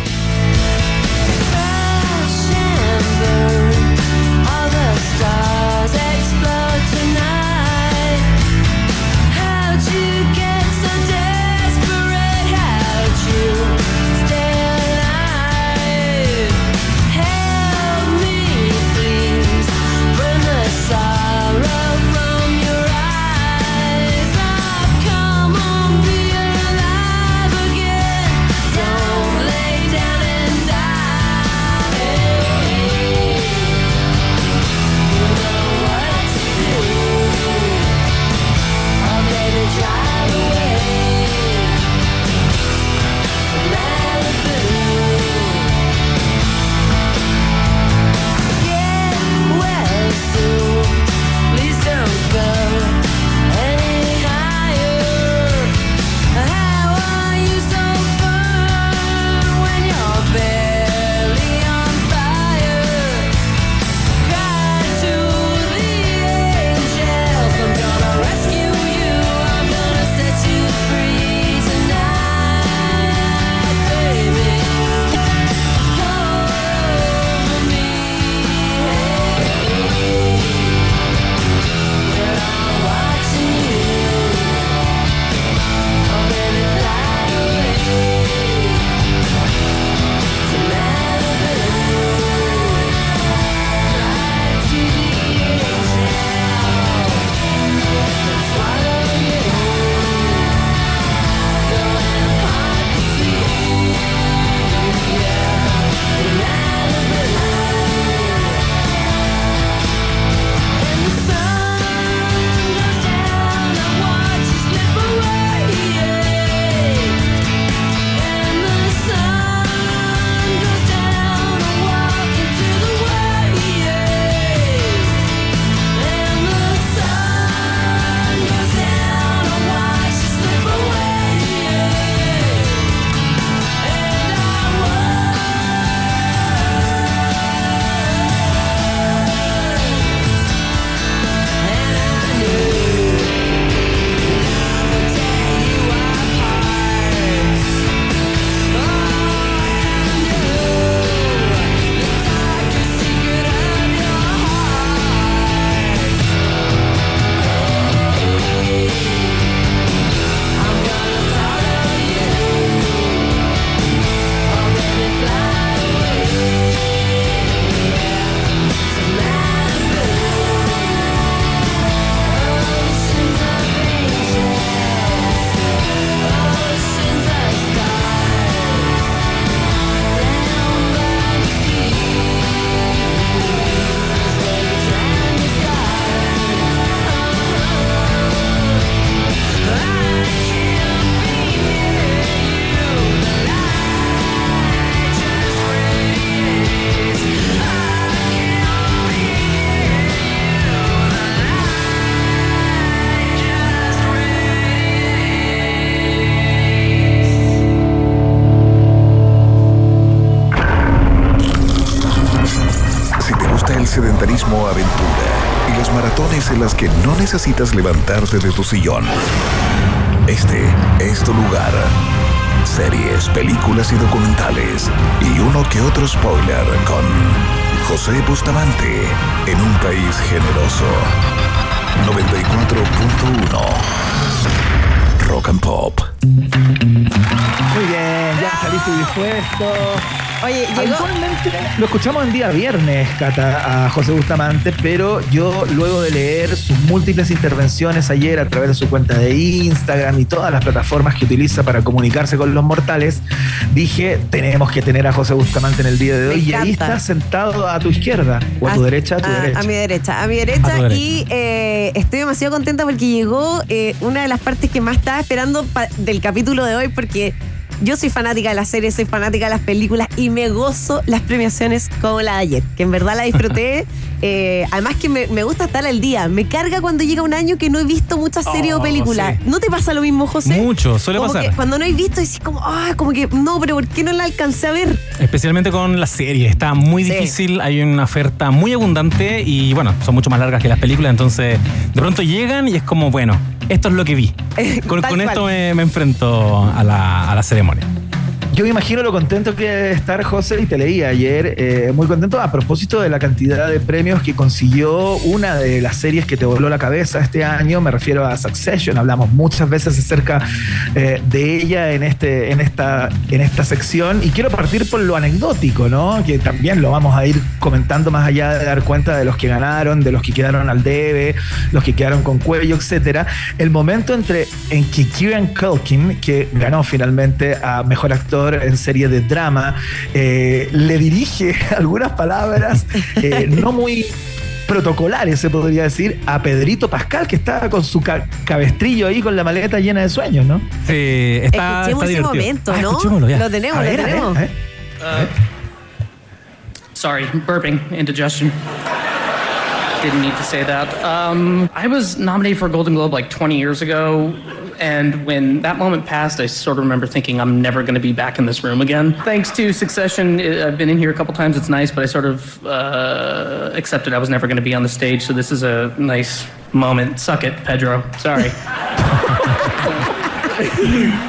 Necesitas levantarte de tu sillón, este es tu lugar. Series, películas y documentales y uno que otro spoiler con José Bustamante en un país generoso. 94.1 Rock and Pop. Muy bien, ya y dispuesto. Oye, llegó. Lo escuchamos el día viernes, Cata, a José Bustamante, pero yo luego de leer sus múltiples intervenciones ayer a través de su cuenta de Instagram y todas las plataformas que utiliza para comunicarse con los mortales, dije, tenemos que tener a José Bustamante en el día de hoy. Y ahí está sentado a tu izquierda, o a tu derecha, a tu a, derecha. a mi derecha, a mi derecha. A tu derecha. Y eh, estoy demasiado contenta porque llegó eh, una de las partes que más estaba esperando del capítulo de hoy porque yo soy fanática de las series, soy fanática de las películas y me gozo las premiaciones como la de ayer, que en verdad la disfruté. Eh, además que me, me gusta estar al día. Me carga cuando llega un año que no he visto muchas series Oh, o películas. sí. ¿No te pasa lo mismo, José? Mucho, suele Como pasar. que cuando no he visto, decís como, ah, como que no, pero ¿por qué no la alcancé a ver? Especialmente con la serie. Está muy Sí. difícil, hay una oferta muy abundante y bueno, son mucho más largas que las películas, entonces de pronto llegan y es como, bueno, esto es lo que vi. Con, esto me, me enfrento a la, a la ceremonia. Yo me imagino lo contento que debe estar José, y te leí ayer, eh, muy contento a propósito de la cantidad de premios que consiguió una de las series que te voló la cabeza este año, me refiero a Succession, hablamos muchas veces acerca eh, de ella en, este, en, esta, en esta sección, y quiero partir por lo anecdótico, ¿no? que también lo vamos a ir comentando más allá de dar cuenta de los que ganaron, de los que quedaron al debe, los que quedaron con cuello, etcétera. El momento entre en que Kieran Culkin, que ganó finalmente a mejor actor en serie de drama, eh, le dirige algunas palabras eh, no muy protocolares, se podría decir, a Pedrito Pascal, que está con su ca- cabestrillo ahí con la maleta llena de sueños, ¿no? Sí, está, Escuchemos está ese divertido. momento, Ah, ¿no? escuchémoslo ya. Lo tenemos, A ver, lo a ver, tenemos. a ver. Sorry, burping, indigestion. Didn't need to say that. Um, I was nominated for a Golden Globe like 20 years ago, and when that moment passed, I sort of remember thinking I'm never going to be back in this room again. Thanks to Succession, I've been in here a couple times. It's nice, but I sort of uh, accepted I was never going to be on the stage, so this is a nice moment. Suck it, Pedro. Sorry.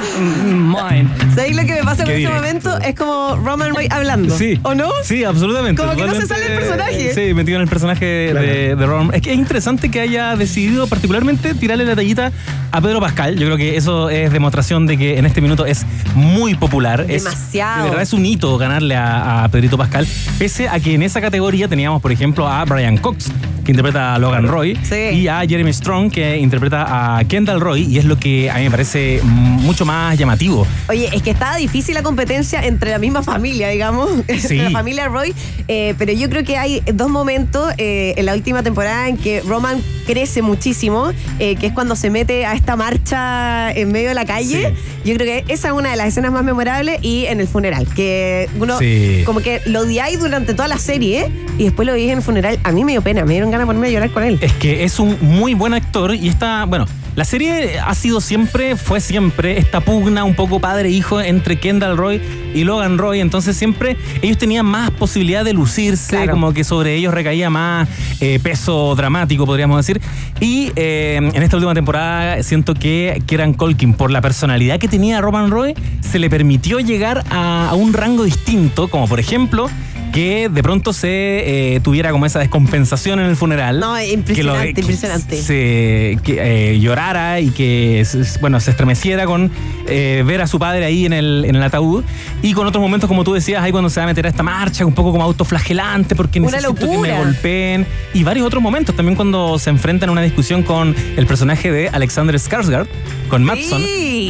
Mine. ¿Sabéis lo que me pasa Qué ese momento? Es como Roman Reigns hablando. Sí. ¿O no? Sí, absolutamente. Como que no se sale el personaje. Sí, metido en el personaje de, de Ron. Es que es interesante que haya decidido particularmente tirarle la tallita a Pedro Pascal. Yo creo que eso es demostración de que en este minuto es muy popular. Es- Demasiado. de verdad es un hito ganarle a, a Pedrito Pascal. Pese a que en esa categoría teníamos, por ejemplo, a Brian Cox, que interpreta a Logan Roy, Sí. y a Jeremy Strong, que interpreta a Kendall Roy, y es lo que a mí me parece mucho más llamativo. Oye, es que estaba difícil la competencia entre la misma familia, digamos, Sí. la familia Roy, eh, pero yo creo que hay dos momentos eh, en la última temporada en que Roman crece muchísimo, eh, que es cuando se mete a esta marcha en medio de la calle. Yo creo que esa es una de las escenas más memorables y en el funeral, que uno Sí. como que lo odiáis durante toda la serie y después lo veis en el funeral. A mí me dio pena, me dieron ganas de ponerme a llorar con él. Es que es un muy buen actor y está, bueno, la serie ha sido siempre, fue siempre esta pugna un poco padre-hijo entre Kendall Roy y Logan Roy, entonces siempre ellos tenían más posibilidad de lucirse, Claro. como que sobre ellos recaía más eh, peso dramático, podríamos decir. Y eh, en esta última temporada siento que Kieran Colkin, por la personalidad que tenía Roman Roy, se le permitió llegar a, a un rango distinto, como por ejemplo que de pronto se eh, tuviera como esa descompensación en el funeral. No, Que impresionante, que impresionante. Se, que, eh, llorara y que bueno, se estremeciera con eh, ver a su padre ahí en el, en el ataúd. Y con otros momentos, como tú decías, ahí cuando se va a meter a esta marcha, un poco como autoflagelante, porque Una necesito que me locura. golpeen. Y varios otros momentos, también cuando se enfrentan a una discusión con el personaje de Alexander Skarsgård, con Matson.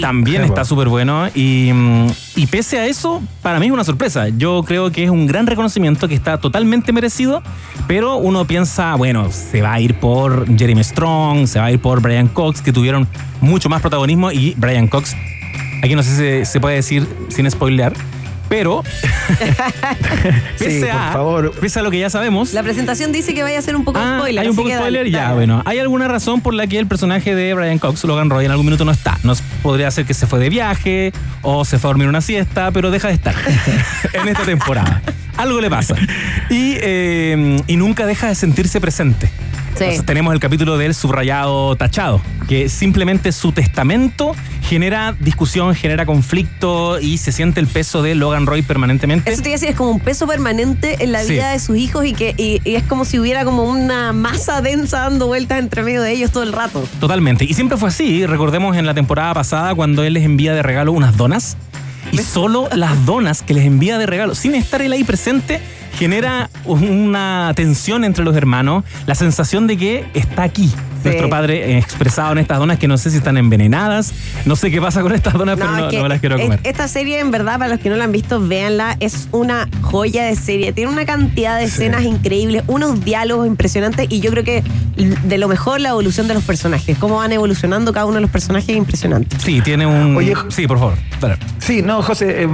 También está bueno. súper bueno. Y, mm, y pese a eso, para mí es una sorpresa. Yo creo que es un gran reconocimiento que está totalmente merecido, pero uno piensa, bueno, se va a ir por Jeremy Strong, se va a ir por Brian Cox, que tuvieron mucho más protagonismo. Y Brian Cox, aquí no sé si se puede decir sin spoilear, pero pese, Sí, por a, favor. pese a lo que ya sabemos, La presentación dice que vaya a ser un poco de Ah, spoiler. hay un poco de dale, spoiler, ya, dale. bueno. ¿Hay alguna razón por la que el personaje de Brian Cox, Logan Roy, en algún minuto no está? Nos podría ser que se fue de viaje o se fue a dormir una siesta, pero deja de estar en esta temporada. Algo le pasa. Y, eh, y nunca deja de sentirse presente. Sí. Entonces, tenemos el capítulo del subrayado tachado, que simplemente su testamento genera discusión, genera conflicto y se siente el peso de Logan Roy permanentemente. Eso te iba a decir, es como un peso permanente en la Sí. vida de sus hijos y que y, y es como si hubiera como una masa densa dando vueltas entre medio de ellos todo el rato. Totalmente. Y siempre fue así. Recordemos en la temporada pasada cuando él les envía de regalo unas donas. Y solo las donas que les envía de regalo, sin estar él ahí presente, genera una tensión entre los hermanos, la sensación de que está aquí. Nuestro padre expresado en estas donas que no sé si están envenenadas, no sé qué pasa con estas donas, pero es no, que no me las quiero es- comer. Esta serie, en verdad, para los que no la han visto, véanla. Es una joya de serie. Tiene una cantidad de escenas increíbles, unos diálogos impresionantes. Y yo creo que de lo mejor la evolución de los personajes, cómo van evolucionando cada uno de los personajes impresionante. Sí, tiene un. Oye, sí, por favor. dale. Sí, no, José, eh,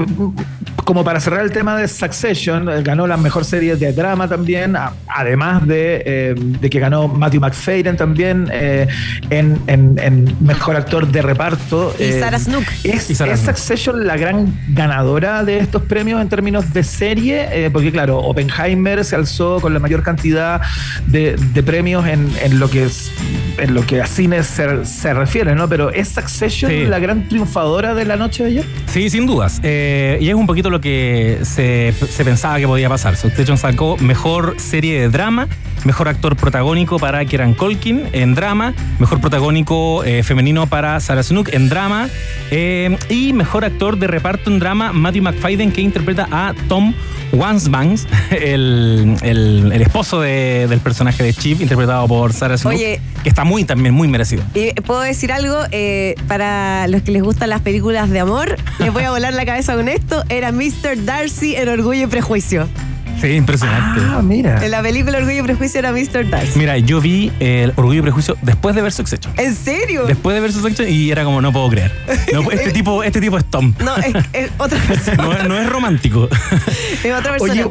como para cerrar el tema de Succession, eh, ganó la mejor serie de drama también, además de, eh, de que ganó Matthew McFadden también eh, en, en- en mejor actor de reparto. Y Eh, Sarah Snook. ¿Es, Y Sarah es Snook. Succession la gran ganadora de estos premios en términos de serie? Eh, porque claro, Oppenheimer se alzó con la mayor cantidad de, de premios en, en lo que es, en lo que a cine se, se refiere, ¿no? Pero ¿es Succession Sí. la gran triunfadora de la noche de ayer? Sí, sin dudas. Eh, y es un poquito lo que se, se pensaba que podía pasar. Succession sacó mejor serie de drama, mejor actor protagónico para Kieran Culkin en drama, mejor protagónico eh, femenino para Sarah Snook en drama eh, y mejor actor de reparto en drama Matthew McFadden que interpreta a Tom Wansbanks, el, el- el esposo de- del personaje de Chief interpretado por Sarah Snook, Oye. que está muy también muy merecido. Y puedo decir algo, eh, para los que les gustan las películas de amor, les voy a volar la cabeza con esto, era Mr. Darcy en Orgullo y Prejuicio. Sí, impresionante. Ah, mira. En la película Orgullo y Prejuicio era Mr. Darcy. Mira, yo vi el Orgullo y Prejuicio después de ver Succession. ¿En serio? Después de ver Succession y era como, no puedo creer. No, este, tipo, este tipo es Tom. No, es, es otra persona. No, es- no es romántico. Es otra persona. Oye,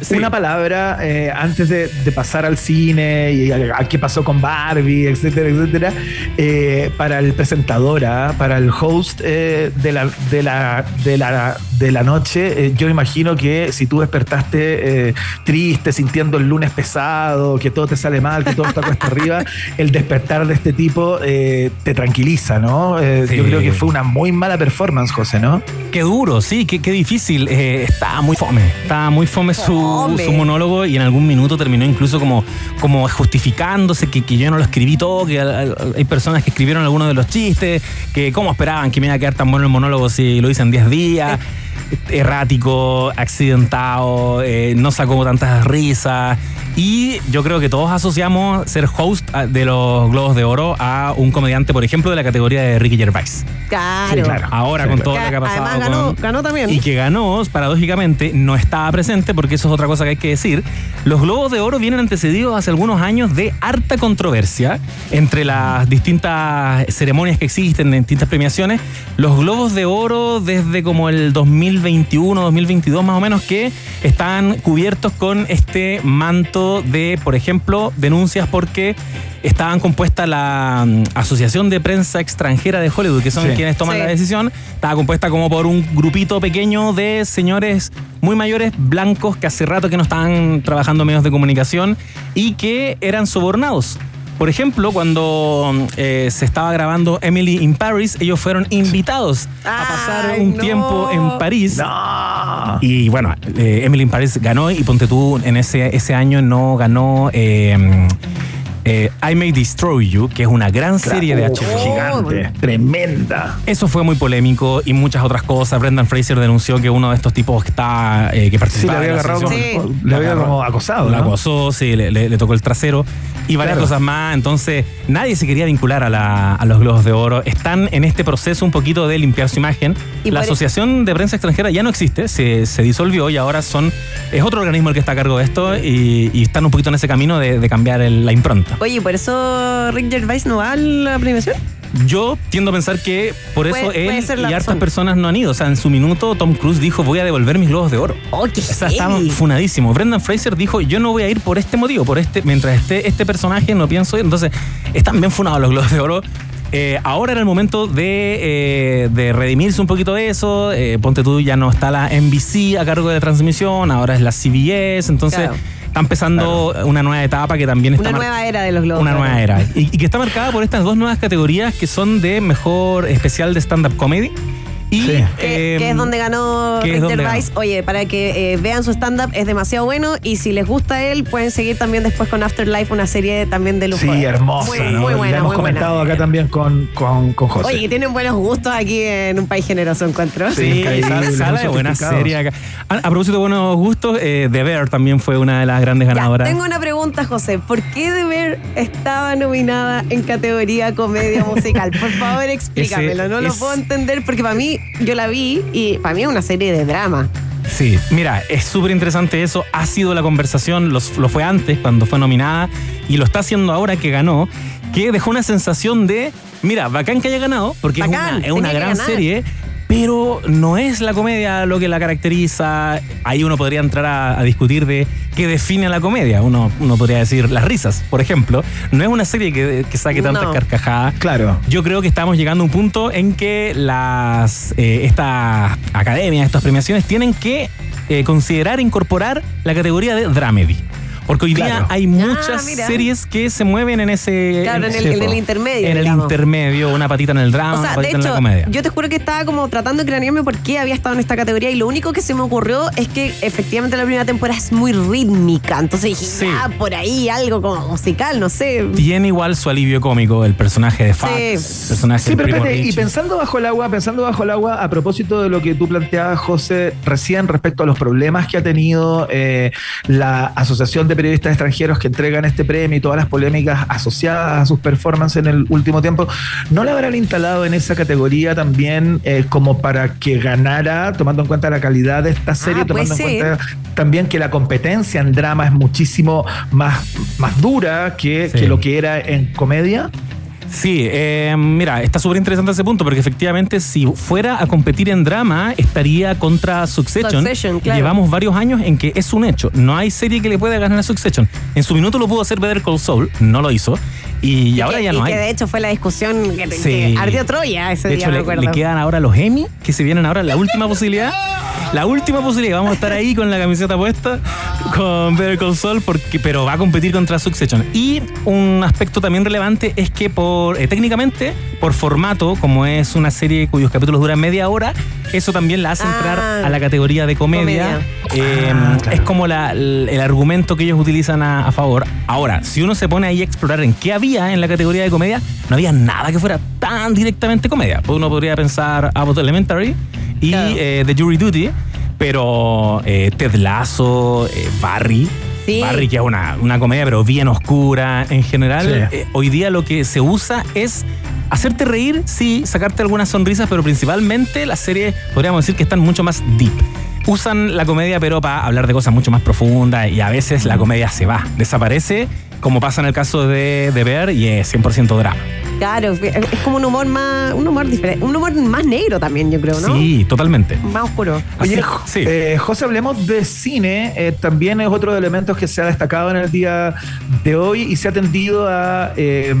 Sí. una palabra eh, antes de, de pasar al cine y a, a qué pasó con Barbie, etcétera, etcétera, eh, para el presentador, ¿ah? para el host eh, de, la, de, la, de, la, de la noche. eh, yo imagino que si tú despertaste triste, sintiendo el lunes pesado, que todo te sale mal, que todo está cuesta arriba, el despertar de este tipo te tranquiliza, ¿no? Sí. Yo creo que fue una muy mala performance, José, ¿no? Qué duro, sí, qué, qué difícil. Estaba muy fome. Estaba muy fome su, Fome. Su monólogo y en algún minuto terminó incluso como, como justificándose que, que yo no lo escribí todo, que hay, hay personas que escribieron algunos de los chistes, que cómo esperaban que me iba a quedar tan bueno el monólogo si lo hice en 10 días. Errático, accidentado, eh, no sacó tantas risas. Y yo creo que todos asociamos ser host ah, de los Globos de Oro a un comediante, por ejemplo, de la categoría de Ricky Gervais. Claro. Sí, claro. Ahora Sí, con claro. todo lo que ha pasado. Además ganó, con- ganó también. y que ganó, paradójicamente, no estaba presente, porque eso es otra cosa que hay que decir. Los Globos de Oro vienen antecedidos hace algunos años de harta controversia entre las distintas ceremonias que existen, de distintas premiaciones. Los Globos de Oro, desde como el 2021, 2022 más o menos, que están cubiertos con este manto de, por ejemplo, denuncias porque estaban compuesta la mm, Asociación de Prensa Extranjera de Hollywood, que son Sí. quienes toman Sí. la decisión, estaba compuesta como por un grupito pequeño de señores muy mayores, blancos, que hace rato que no estaban trabajando en medios de comunicación y que eran sobornados. Por ejemplo, cuando eh, se estaba grabando Emily in Paris, ellos fueron invitados a pasar Ay, un no. tiempo en París. No. Y bueno, eh, Emily in Paris ganó y ponte tú, en ese, ese año no ganó eh, eh, I May Destroy You, que es una gran serie de HBO. Gigante, tremenda. Eso fue muy polémico y muchas otras cosas. Brendan Fraser denunció que uno de estos tipos que está eh, que Sí, le participaba había en la agarrado como, Sí. le había como acosado. la ¿no? acosó, sí, le, le- le tocó el trasero y varias Claro. cosas más. Entonces, nadie se quería vincular a, la- a los Globos de Oro. Están en este proceso un poquito de limpiar su imagen. Y La por- Asociación de Prensa Extranjera ya no existe, se, se disolvió y ahora son es otro organismo el que está a cargo de esto y, y están un poquito en ese camino de, de cambiar el- la impronta. Oye, ¿por eso Rick Gervais no va a la premiación? Yo tiendo a pensar que por eso Puede- él y la hartas razón. personas no han ido. O sea, en su minuto Tom Cruise dijo voy a devolver mis globos de oro. Oh, qué O sea, estaba funadísimo. Brendan Fraser dijo, yo no voy a ir por este motivo, por este, mientras esté este personaje no pienso ir. Entonces, están bien funados los Globos de Oro. Eh, ahora era el momento de, eh, de redimirse un poquito de eso. Eh, ponte tú, ya no está la NBC a cargo de la transmisión, ahora es la CBS. Entonces, Claro. Está empezando una nueva etapa que también está Una nueva era de los globos. una nueva era. Y, y que está marcada por estas dos nuevas categorías que son de mejor especial de stand-up comedy. Y, Sí. Que, eh, que es donde ganó donde Gervais. Oye, para que eh, vean su stand-up, es demasiado bueno. Y si les gusta él, pueden seguir también después con Afterlife, una serie también de lujo. Sí, hermosa. Muy, ¿no? muy La buena, hemos muy buena. comentado acá también con, con, con José. Oye, tienen buenos gustos aquí en un país generoso, encuentro. Sí, sala, de buena serie acá. A, a propósito de buenos gustos, eh, The Bear también fue una de las grandes Ya, ganadoras. tengo una pregunta, José. ¿Por qué The Bear estaba nominada en categoría comedia musical? Por favor, explícamelo. Ese no lo es- puedo entender porque para mí, yo la vi y para mí es una serie de drama. Sí, mira, es súper interesante eso. Ha sido la conversación, los- lo fue antes, cuando fue nominada, y lo está haciendo ahora que ganó, que dejó una sensación de, mira, bacán que haya ganado, porque es una, es una gran ganar. serie, pero no es la comedia lo que la caracteriza. Ahí uno podría entrar a, a discutir de qué define a la comedia. Uno, uno podría decir las risas, por ejemplo. No es una serie que, que saque tantas No. carcajadas. Claro. Yo creo que estamos llegando a un punto en que las eh, estas academias, estas premiaciones tienen que eh, considerar incorporar la categoría de dramedy. Porque hoy día hay muchas Ah, mira. series que se mueven en ese Claro, en el- ese- en el intermedio, En el digamos. intermedio, una patita en el drama, O sea, una de patita en la hecho, comedia. yo te juro que estaba como tratando de cranearme por qué había estado en esta categoría y lo único que se me ocurrió es que efectivamente la primera temporada es muy rítmica. Entonces dije, Sí. ah, por ahí algo como musical, no sé. Tiene igual su alivio cómico el personaje de Fax, Sí. el personaje Sí, pero primo espérate, y pensando bajo el agua, pensando bajo el agua, a propósito de lo que tú planteabas, José, recién respecto a los problemas que ha tenido eh, la Asociación de Periodistas Extranjeros que entregan este premio y todas las polémicas asociadas a sus performances en el último tiempo, ¿no le habrán instalado en esa categoría también eh, como para que ganara, tomando en cuenta la calidad de esta serie, Ah, tomando en cuenta también que la competencia en drama es muchísimo más, más dura que, Sí. que lo que era en comedia? Sí, eh, mira, está súper interesante ese punto, porque efectivamente si fuera a competir en drama, estaría contra Succession. Succession, claro. Llevamos varios años en que es un hecho. No hay serie que le pueda ganar a Succession. En su minuto lo pudo hacer Better Call Saul, no lo hizo. Y, ahora que, ya no y hay. que de hecho fue la discusión que, Sí. que ardió Troya ese De día, hecho, me acuerdo. le quedan ahora los Emmy, que se vienen ahora, la última posibilidad. La última posibilidad. Vamos a estar ahí con la camiseta puesta, con Better Call Saul, porque, pero va a competir contra Succession. Y un aspecto también relevante es que por eh, técnicamente, por formato, como es una serie cuyos capítulos duran media hora, eso también la hace entrar Ah. a la categoría de comedia. Eh, Ah, claro. Es como la- el, el argumento que ellos utilizan a, a favor. Ahora, si uno se pone ahí a explorar en qué había en la categoría de comedia, no había nada que fuera tan directamente comedia. Uno podría pensar Abbott Elementary y Claro. eh, The Jury Duty, pero eh, Ted Lasso, eh, Barry. Sí. Barry, que es una, una comedia, pero bien oscura en general. Sí. eh, hoy día lo que se usa es hacerte reír, sí, sacarte algunas sonrisas, pero principalmente las series, podríamos decir que están mucho más deep. Usan la comedia, pero para hablar de cosas mucho más profundas y a veces la comedia se va, desaparece, como pasa en el caso de, de Bear y es 100% drama. Claro, es como un humor más, un humor diferente, un humor más negro también, yo creo, ¿no? Sí, totalmente. Más oscuro. Oye, sí. eh, José, hablemos de cine. eh, también es otro de los elementos que se ha destacado en el día de hoy y se ha tendido a, eh,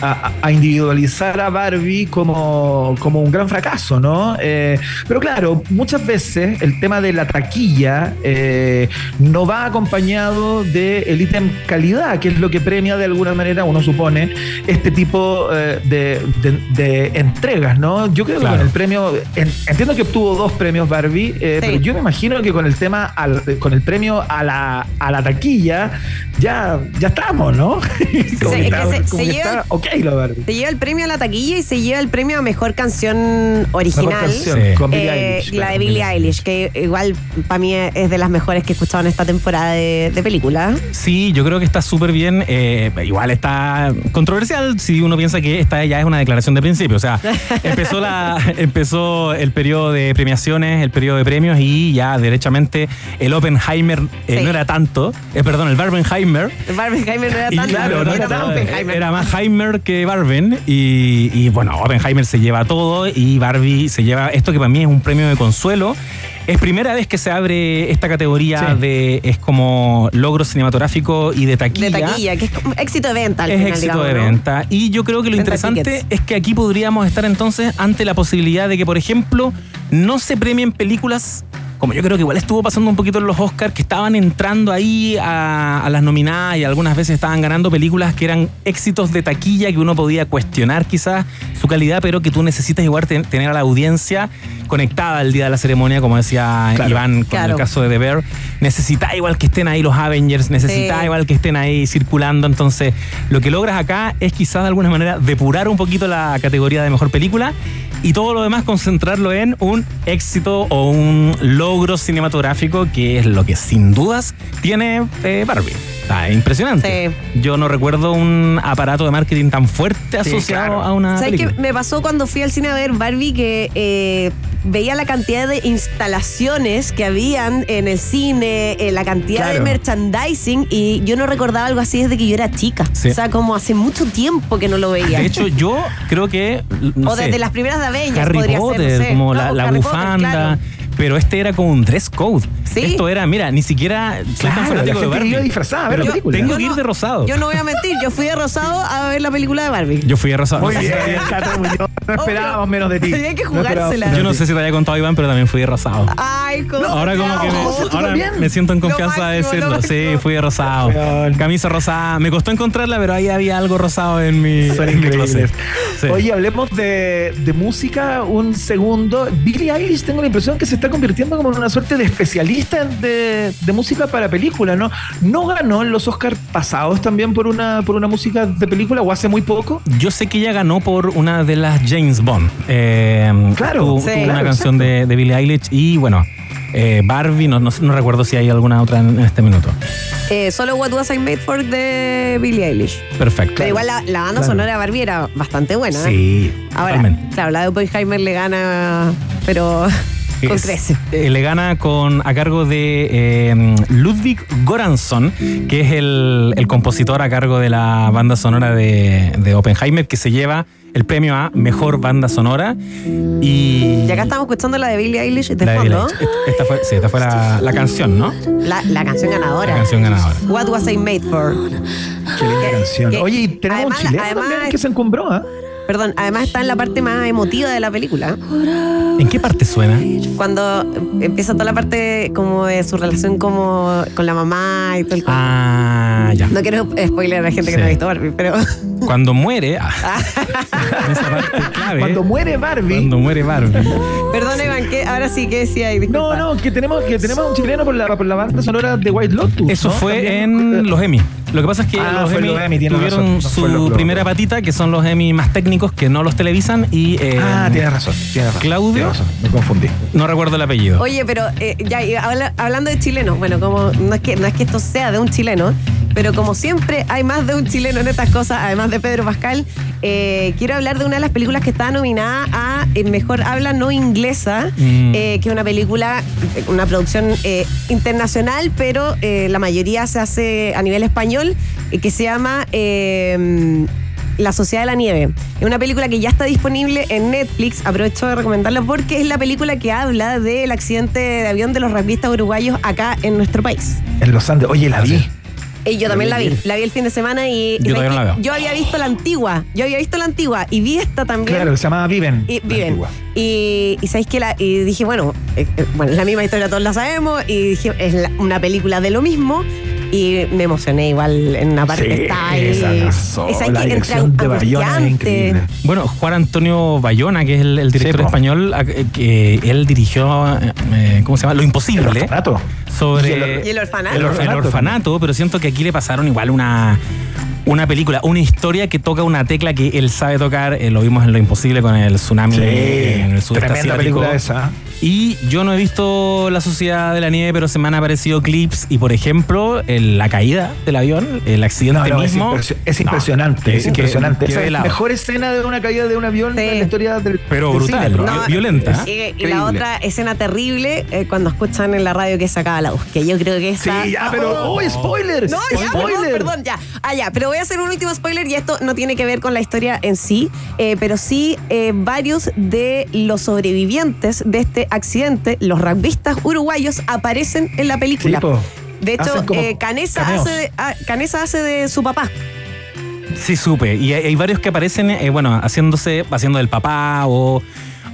a, a individualizar a Barbie como, como un gran fracaso, ¿no? Eh, pero claro, muchas veces el tema de la taquilla eh, no va acompañado del ítem calidad, que es lo que premia de alguna manera, uno supone, este tipo eh, de, de- de entregas, ¿no? Yo creo que con el premio, en- entiendo que obtuvo dos premios Barbie, eh, Sí. pero yo me imagino que con el tema, al- con el premio a la, a la taquilla, ya, ya estamos, ¿no? como que que se- como se que lleva- está ok la Barbie. Se lleva el premio a la taquilla y se lleva el premio a mejor canción original. Mejor canción, Sí. con Billie Eh, Eilish, la de Billie Eilish, que igual para mí es de las mejores que he escuchado en esta temporada de, de película. Sí, yo creo que está súper bien. eh, igual está controversial si uno piensa que esta ya es una declaración de principio. O sea, empezó, la, empezó el periodo de premiaciones, el periodo de premios y ya derechamente el Oppenheimer eh, Sí. no era tanto. eh, perdón, el Barbenheimer. Barbenheimer no era Y tanto, claro, pero no era Oppenheimer. era más Heimer que Barben. Y, y, bueno, Oppenheimer se lleva todo y Barbie se lleva esto que para mí es un premio de consuelo. Es primera vez que se abre esta categoría Sí. de es como logro cinematográfico y de taquilla. de taquilla, que es como éxito de venta al Es final, éxito digamos, de ¿no? venta. Y yo creo que lo Venta interesante tickets. es que aquí podríamos estar entonces ante la posibilidad de que, por ejemplo, no se premien películas. Como yo creo que igual estuvo pasando un poquito en los Oscars, que estaban entrando ahí a, a las nominadas y algunas veces estaban ganando películas que eran éxitos de taquilla que uno podía cuestionar quizás su calidad, pero que tú necesitas igual ten- tener a la audiencia conectada al día de la ceremonia, como decía Claro. Iván con Claro. el caso de The Bear. Necesitas igual que estén ahí los Avengers, necesitas Sí. igual que estén ahí circulando. Entonces, lo que logras acá es quizás de alguna manera depurar un poquito la categoría de mejor película y todo lo demás concentrarlo en un éxito o un logro cinematográfico que es lo que sin dudas tiene eh, Barbie. Está impresionante. Yo no recuerdo un aparato de marketing tan fuerte Sí, asociado claro. a una ¿Sabes qué me pasó cuando fui al cine a ver Barbie? Que eh, veía la cantidad de instalaciones que habían en el cine, eh, la cantidad de merchandising, y yo no recordaba algo así desde que yo era chica. Sí. O sea, como hace mucho tiempo que no lo veía. De hecho, yo creo que. no o sé, desde las primeras de Avengers Harry podría Potter, ser, no sé. como No, la, la Harry Potter, bufanda. claro. Pero este era como un dress code. Sí. Esto era, mira, ni siquiera soy Claro, tan la fanático de gente Barbie. iba disfrazada a ver la pero película. Tengo Yo que ir no- de rosado. Yo no voy a mentir, yo fui de rosado a ver la película de Barbie. Yo fui de rosado. Muy No bien, Muñoz. No esperábamos menos de ti. Había que No jugársela. Yo no sé si te había contado Iván, pero también fui de rosado. Ay, cómo. Ahora como que me, José, ¿tú ahora me siento en confianza de decirlo. Sí, fui de rosado. Camisa rosada. Me costó encontrarla, pero ahí había algo rosado en mi, Son en mi closet. Sí. Oye, hablemos de, de música un segundo. Billie Eilish tengo la impresión que se está convirtiendo como en una suerte de especialista de, de música para película, ¿no? ¿No ganó en los Oscars pasados también por una, por una música de película o hace muy poco? Yo sé que ella ganó por una de las James Bond. Eh, Claro, tuvo- sí. tuvo una canción de, de Billie Eilish y bueno, eh, Barbie, no, no, recuerdo si hay alguna otra en, en este minuto. Eh, solo What Was I Made For de Billie Eilish. Perfecto. Pero igual la, la banda Claro. sonora de Barbie era bastante buena. ¿eh? Sí, Ahora, totalmente. claro, la de Oppenheimer le gana, pero con creces. eh, le gana con a cargo de eh, Ludwig Goransson, que es el, el compositor a cargo de la banda sonora de, de Oppenheimer, que se lleva el premio a Mejor Banda Sonora. Y, Y acá estamos escuchando la de Billie Eilish de la fondo. Billie Eilish. Esta fue, sí, esta fue la, la canción, ¿no? La, la canción ganadora. La canción ganadora. What Was I Made For. Qué linda canción. que- Oye, y tenemos además- un chileno además- también que se encumbró, ¿ah? Perdón, además está en la parte más emotiva de la película. ¿En qué parte suena? Cuando empieza toda la parte como de su relación como con la mamá y todo el. Ah, ya. No quiero spoiler a la gente que no ha visto Barbie, pero. Cuando muere, ah, en esa parte clave. Cuando muere Barbie. cuando muere Barbie. Perdón, Iván, ¿qué? ahora sí, ¿qué decía ahí? No, no, que tenemos, que tenemos un chileno por la, por la banda sonora de White Lotus. Eso ¿no? fue También. en los Emmy. Lo que pasa es que Ah, los Emmy los Emmy, tiene tuvieron razón, no fue su los primera patita, que son los Emmy más técnicos que no los televisan. Y eh, Ah, tienes razón, tienes razón. Claudio. tienes razón, me confundí. no recuerdo el apellido. Oye, pero eh, ya y habla- hablando de chilenos, bueno, como no es que no es que esto sea de un chileno, pero como siempre hay más de un chileno en estas cosas, además de Pedro Pascal, eh, quiero hablar de una de las películas que está nominada a eh, mejor habla no inglesa, Mm. eh, que es una película, eh, una producción eh, internacional, pero eh, la mayoría se hace a nivel español, eh, que se llama eh, la Sociedad de la Nieve. Es una película que ya está disponible en Netflix. Aprovecho de recomendarla porque es la película que habla del accidente de avión de los rugbyistas uruguayos acá en nuestro país. En los Andes. Oye, la vi. Y yo también la vi, la vi el fin de semana y, Yo todavía no la veo. yo había visto la antigua, yo había visto la antigua y vi esta también. Claro, que se llamaba Viven. Y, viven. Y, y sabéis que la. Y dije, bueno, eh, eh, bueno, es la misma historia, todos la sabemos. Y dije, es la- una película de lo mismo. Y me emocioné igual en una parte Sí, que está ahí. esa Esa la que dirección de Bayona es angustiante. increíble. Bueno, Juan Antonio Bayona, que es el, el director Sí, español, eh, que él dirigió, eh, eh, ¿cómo se llama? Lo El imposible. orfanato. sobre Y el- Y el orfanato. el, or- el orfanato, pero siento que aquí le pasaron igual una, una película, una historia que toca una tecla que él sabe tocar. eh, lo vimos en Lo Imposible con el tsunami Sí, en el sudeste tremenda asiático. película esa. Y yo no he visto La Sociedad de la Nieve, pero se me han aparecido clips. Y por ejemplo, el- la caída del avión, el accidente No, no, es, mismo. impresio- es No, impresionante, que- es que- impresionante. que Esa es la mejor escena de una caída de un avión Sí. en la historia del Pero del brutal, cine, ¿no? violenta. Y, y la otra escena terrible eh, cuando escuchan en la radio que sacaba la voz. Que yo creo que esa. Sí, ya, pero. ¡Oh, spoilers! No, ya, perdón, ¡Spoiler! perdón, ya. Ah, ya, pero voy a hacer un último spoiler y esto no tiene que ver con la historia en sí, eh, pero sí eh, varios de los sobrevivientes de este accidente, los rugbyistas uruguayos, aparecen en la película. De hecho, eh, Canesa, cameos. hace de, ah, Canesa hace de su papá. Sí, supe. Y hay, hay varios que aparecen, eh, bueno, haciéndose, haciendo del papá o,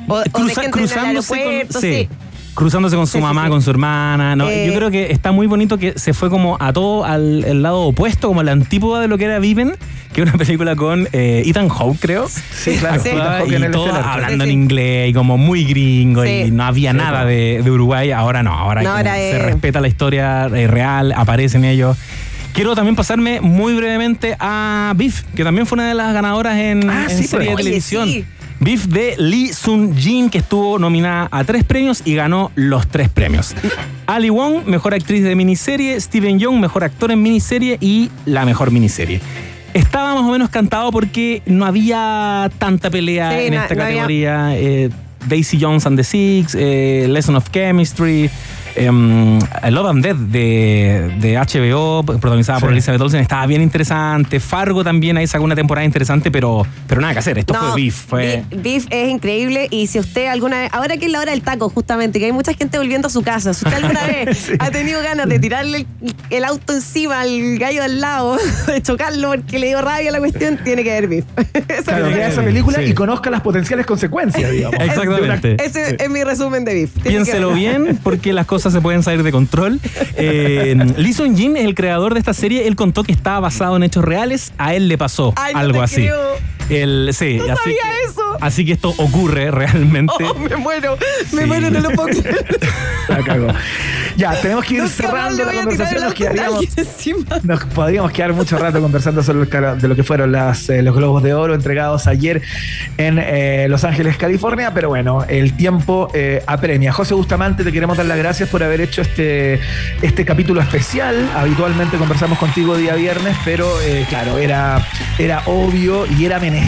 O- o de gente en el cruzándose aeropuerto, con, sí. Cruzándose con su Sí, mamá, sí. con su hermana. ¿no? Eh, Yo creo que está muy bonito que se fue como a todo al el lado opuesto, como la antípoda de lo que era Viven, que es una película con eh, Ethan Hawke, creo. Sí, claro. Sí. Ethan Hawke en y el todo hablando Sí, en inglés y como muy gringo Sí. y no había Sí, nada de, de Uruguay. Ahora no, ahora, No, ahora se es- respeta la historia eh, real, aparecen ellos. Quiero también pasarme muy brevemente a Biff, que también fue una de las ganadoras en, Ah, en sí, serie de pues. Oye, televisión. Beef de Lee Sun Jin, que estuvo nominada a tres premios y ganó los tres premios. Ali Wong, mejor actriz de miniserie. Steven Young, mejor actor en miniserie y la mejor miniserie. Estaba más o menos cantado porque no había tanta pelea Sí, en no- esta no había- categoría. Eh, Daisy Jones and the Six, eh, Lesson of Chemistry, em, Love and Death de, de HBO, protagonizada por. Elizabeth Olsen, estaba bien interesante. Fargo también ahí sacó una temporada interesante, pero, pero nada que hacer. Esto No, fue Beef. Fue, Beef, es increíble y si usted alguna vez, ahora que es la hora del taco justamente, que hay mucha gente volviendo a su casa, si usted alguna vez ha tenido ganas de tirarle el, el auto encima al gallo al lado, de chocarlo porque le dio rabia la cuestión, tiene que ver Beef. Esa Claro, esa película Sí. y conozca las potenciales consecuencias, digamos. Exactamente. ese es mi resumen de Beef. Tiene Piénselo bien, porque las cosas se pueden salir de control. Eh, Lee Sun Jin es el creador de esta serie. Él contó que estaba basado en hechos reales. A él le pasó Ay, algo así. creo. El, sí, No así sabía que, eso. Así que esto ocurre realmente. Oh, me muero, me Sí. muero, no lo puedo creer. La. Ya, tenemos que ir cerrando la conversación. Nos quedaríamos. Nos podríamos quedar mucho rato conversando sobre el cara- de lo que fueron las, eh, los Globos de Oro entregados ayer en eh, Los Ángeles, California, pero bueno, el tiempo eh, apremia. José Bustamante, te queremos dar las gracias por haber hecho este, este capítulo especial. Habitualmente conversamos contigo día viernes, pero claro, era, era obvio y era menester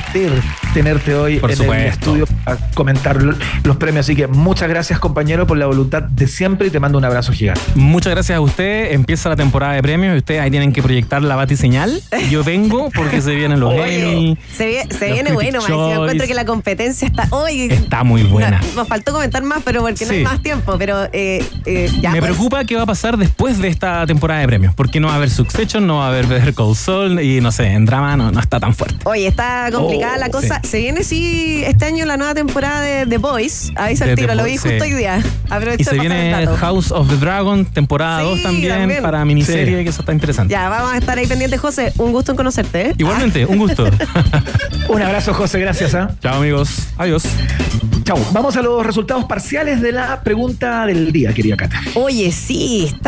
tenerte hoy Por en supuesto. el estudio a comentar lo- los premios. Así que muchas gracias, compañero, por la voluntad de siempre y te mando un abrazo gigante. Muchas gracias a usted. Empieza la temporada de premios y ustedes ahí tienen que proyectar la batiseñal. Yo vengo porque se vienen los Emmy. Se, vie- se Los viene bueno, encima Choice. encuentro que la competencia está hoy. Está muy buena. nos faltó comentar más, pero porque no hay más tiempo. Pero eh, eh, ya. Me pues. preocupa qué va a pasar después de esta temporada de premios, porque no va a haber Succession, no va a haber Better Call Saul y no sé, en drama no, no está tan fuerte. Oye, está complicada Oh, la cosa. sí. Se viene sí este año la nueva temporada de The Boys. El De tiro, lo vi justo sí. hoy día. Aprovecho Y se viene. House of the Dragon, temporada Sí, 2 también, también. para miniserie, Sí. que eso está interesante. Ya, vamos a estar ahí pendientes, José. Un gusto en conocerte. ¿eh? Igualmente, un gusto. Un abrazo, José, gracias. ¿ah? Chao amigos, adiós. Chau. Vamos a los resultados parciales de la pregunta del día, querida Cata. Oye, sí, está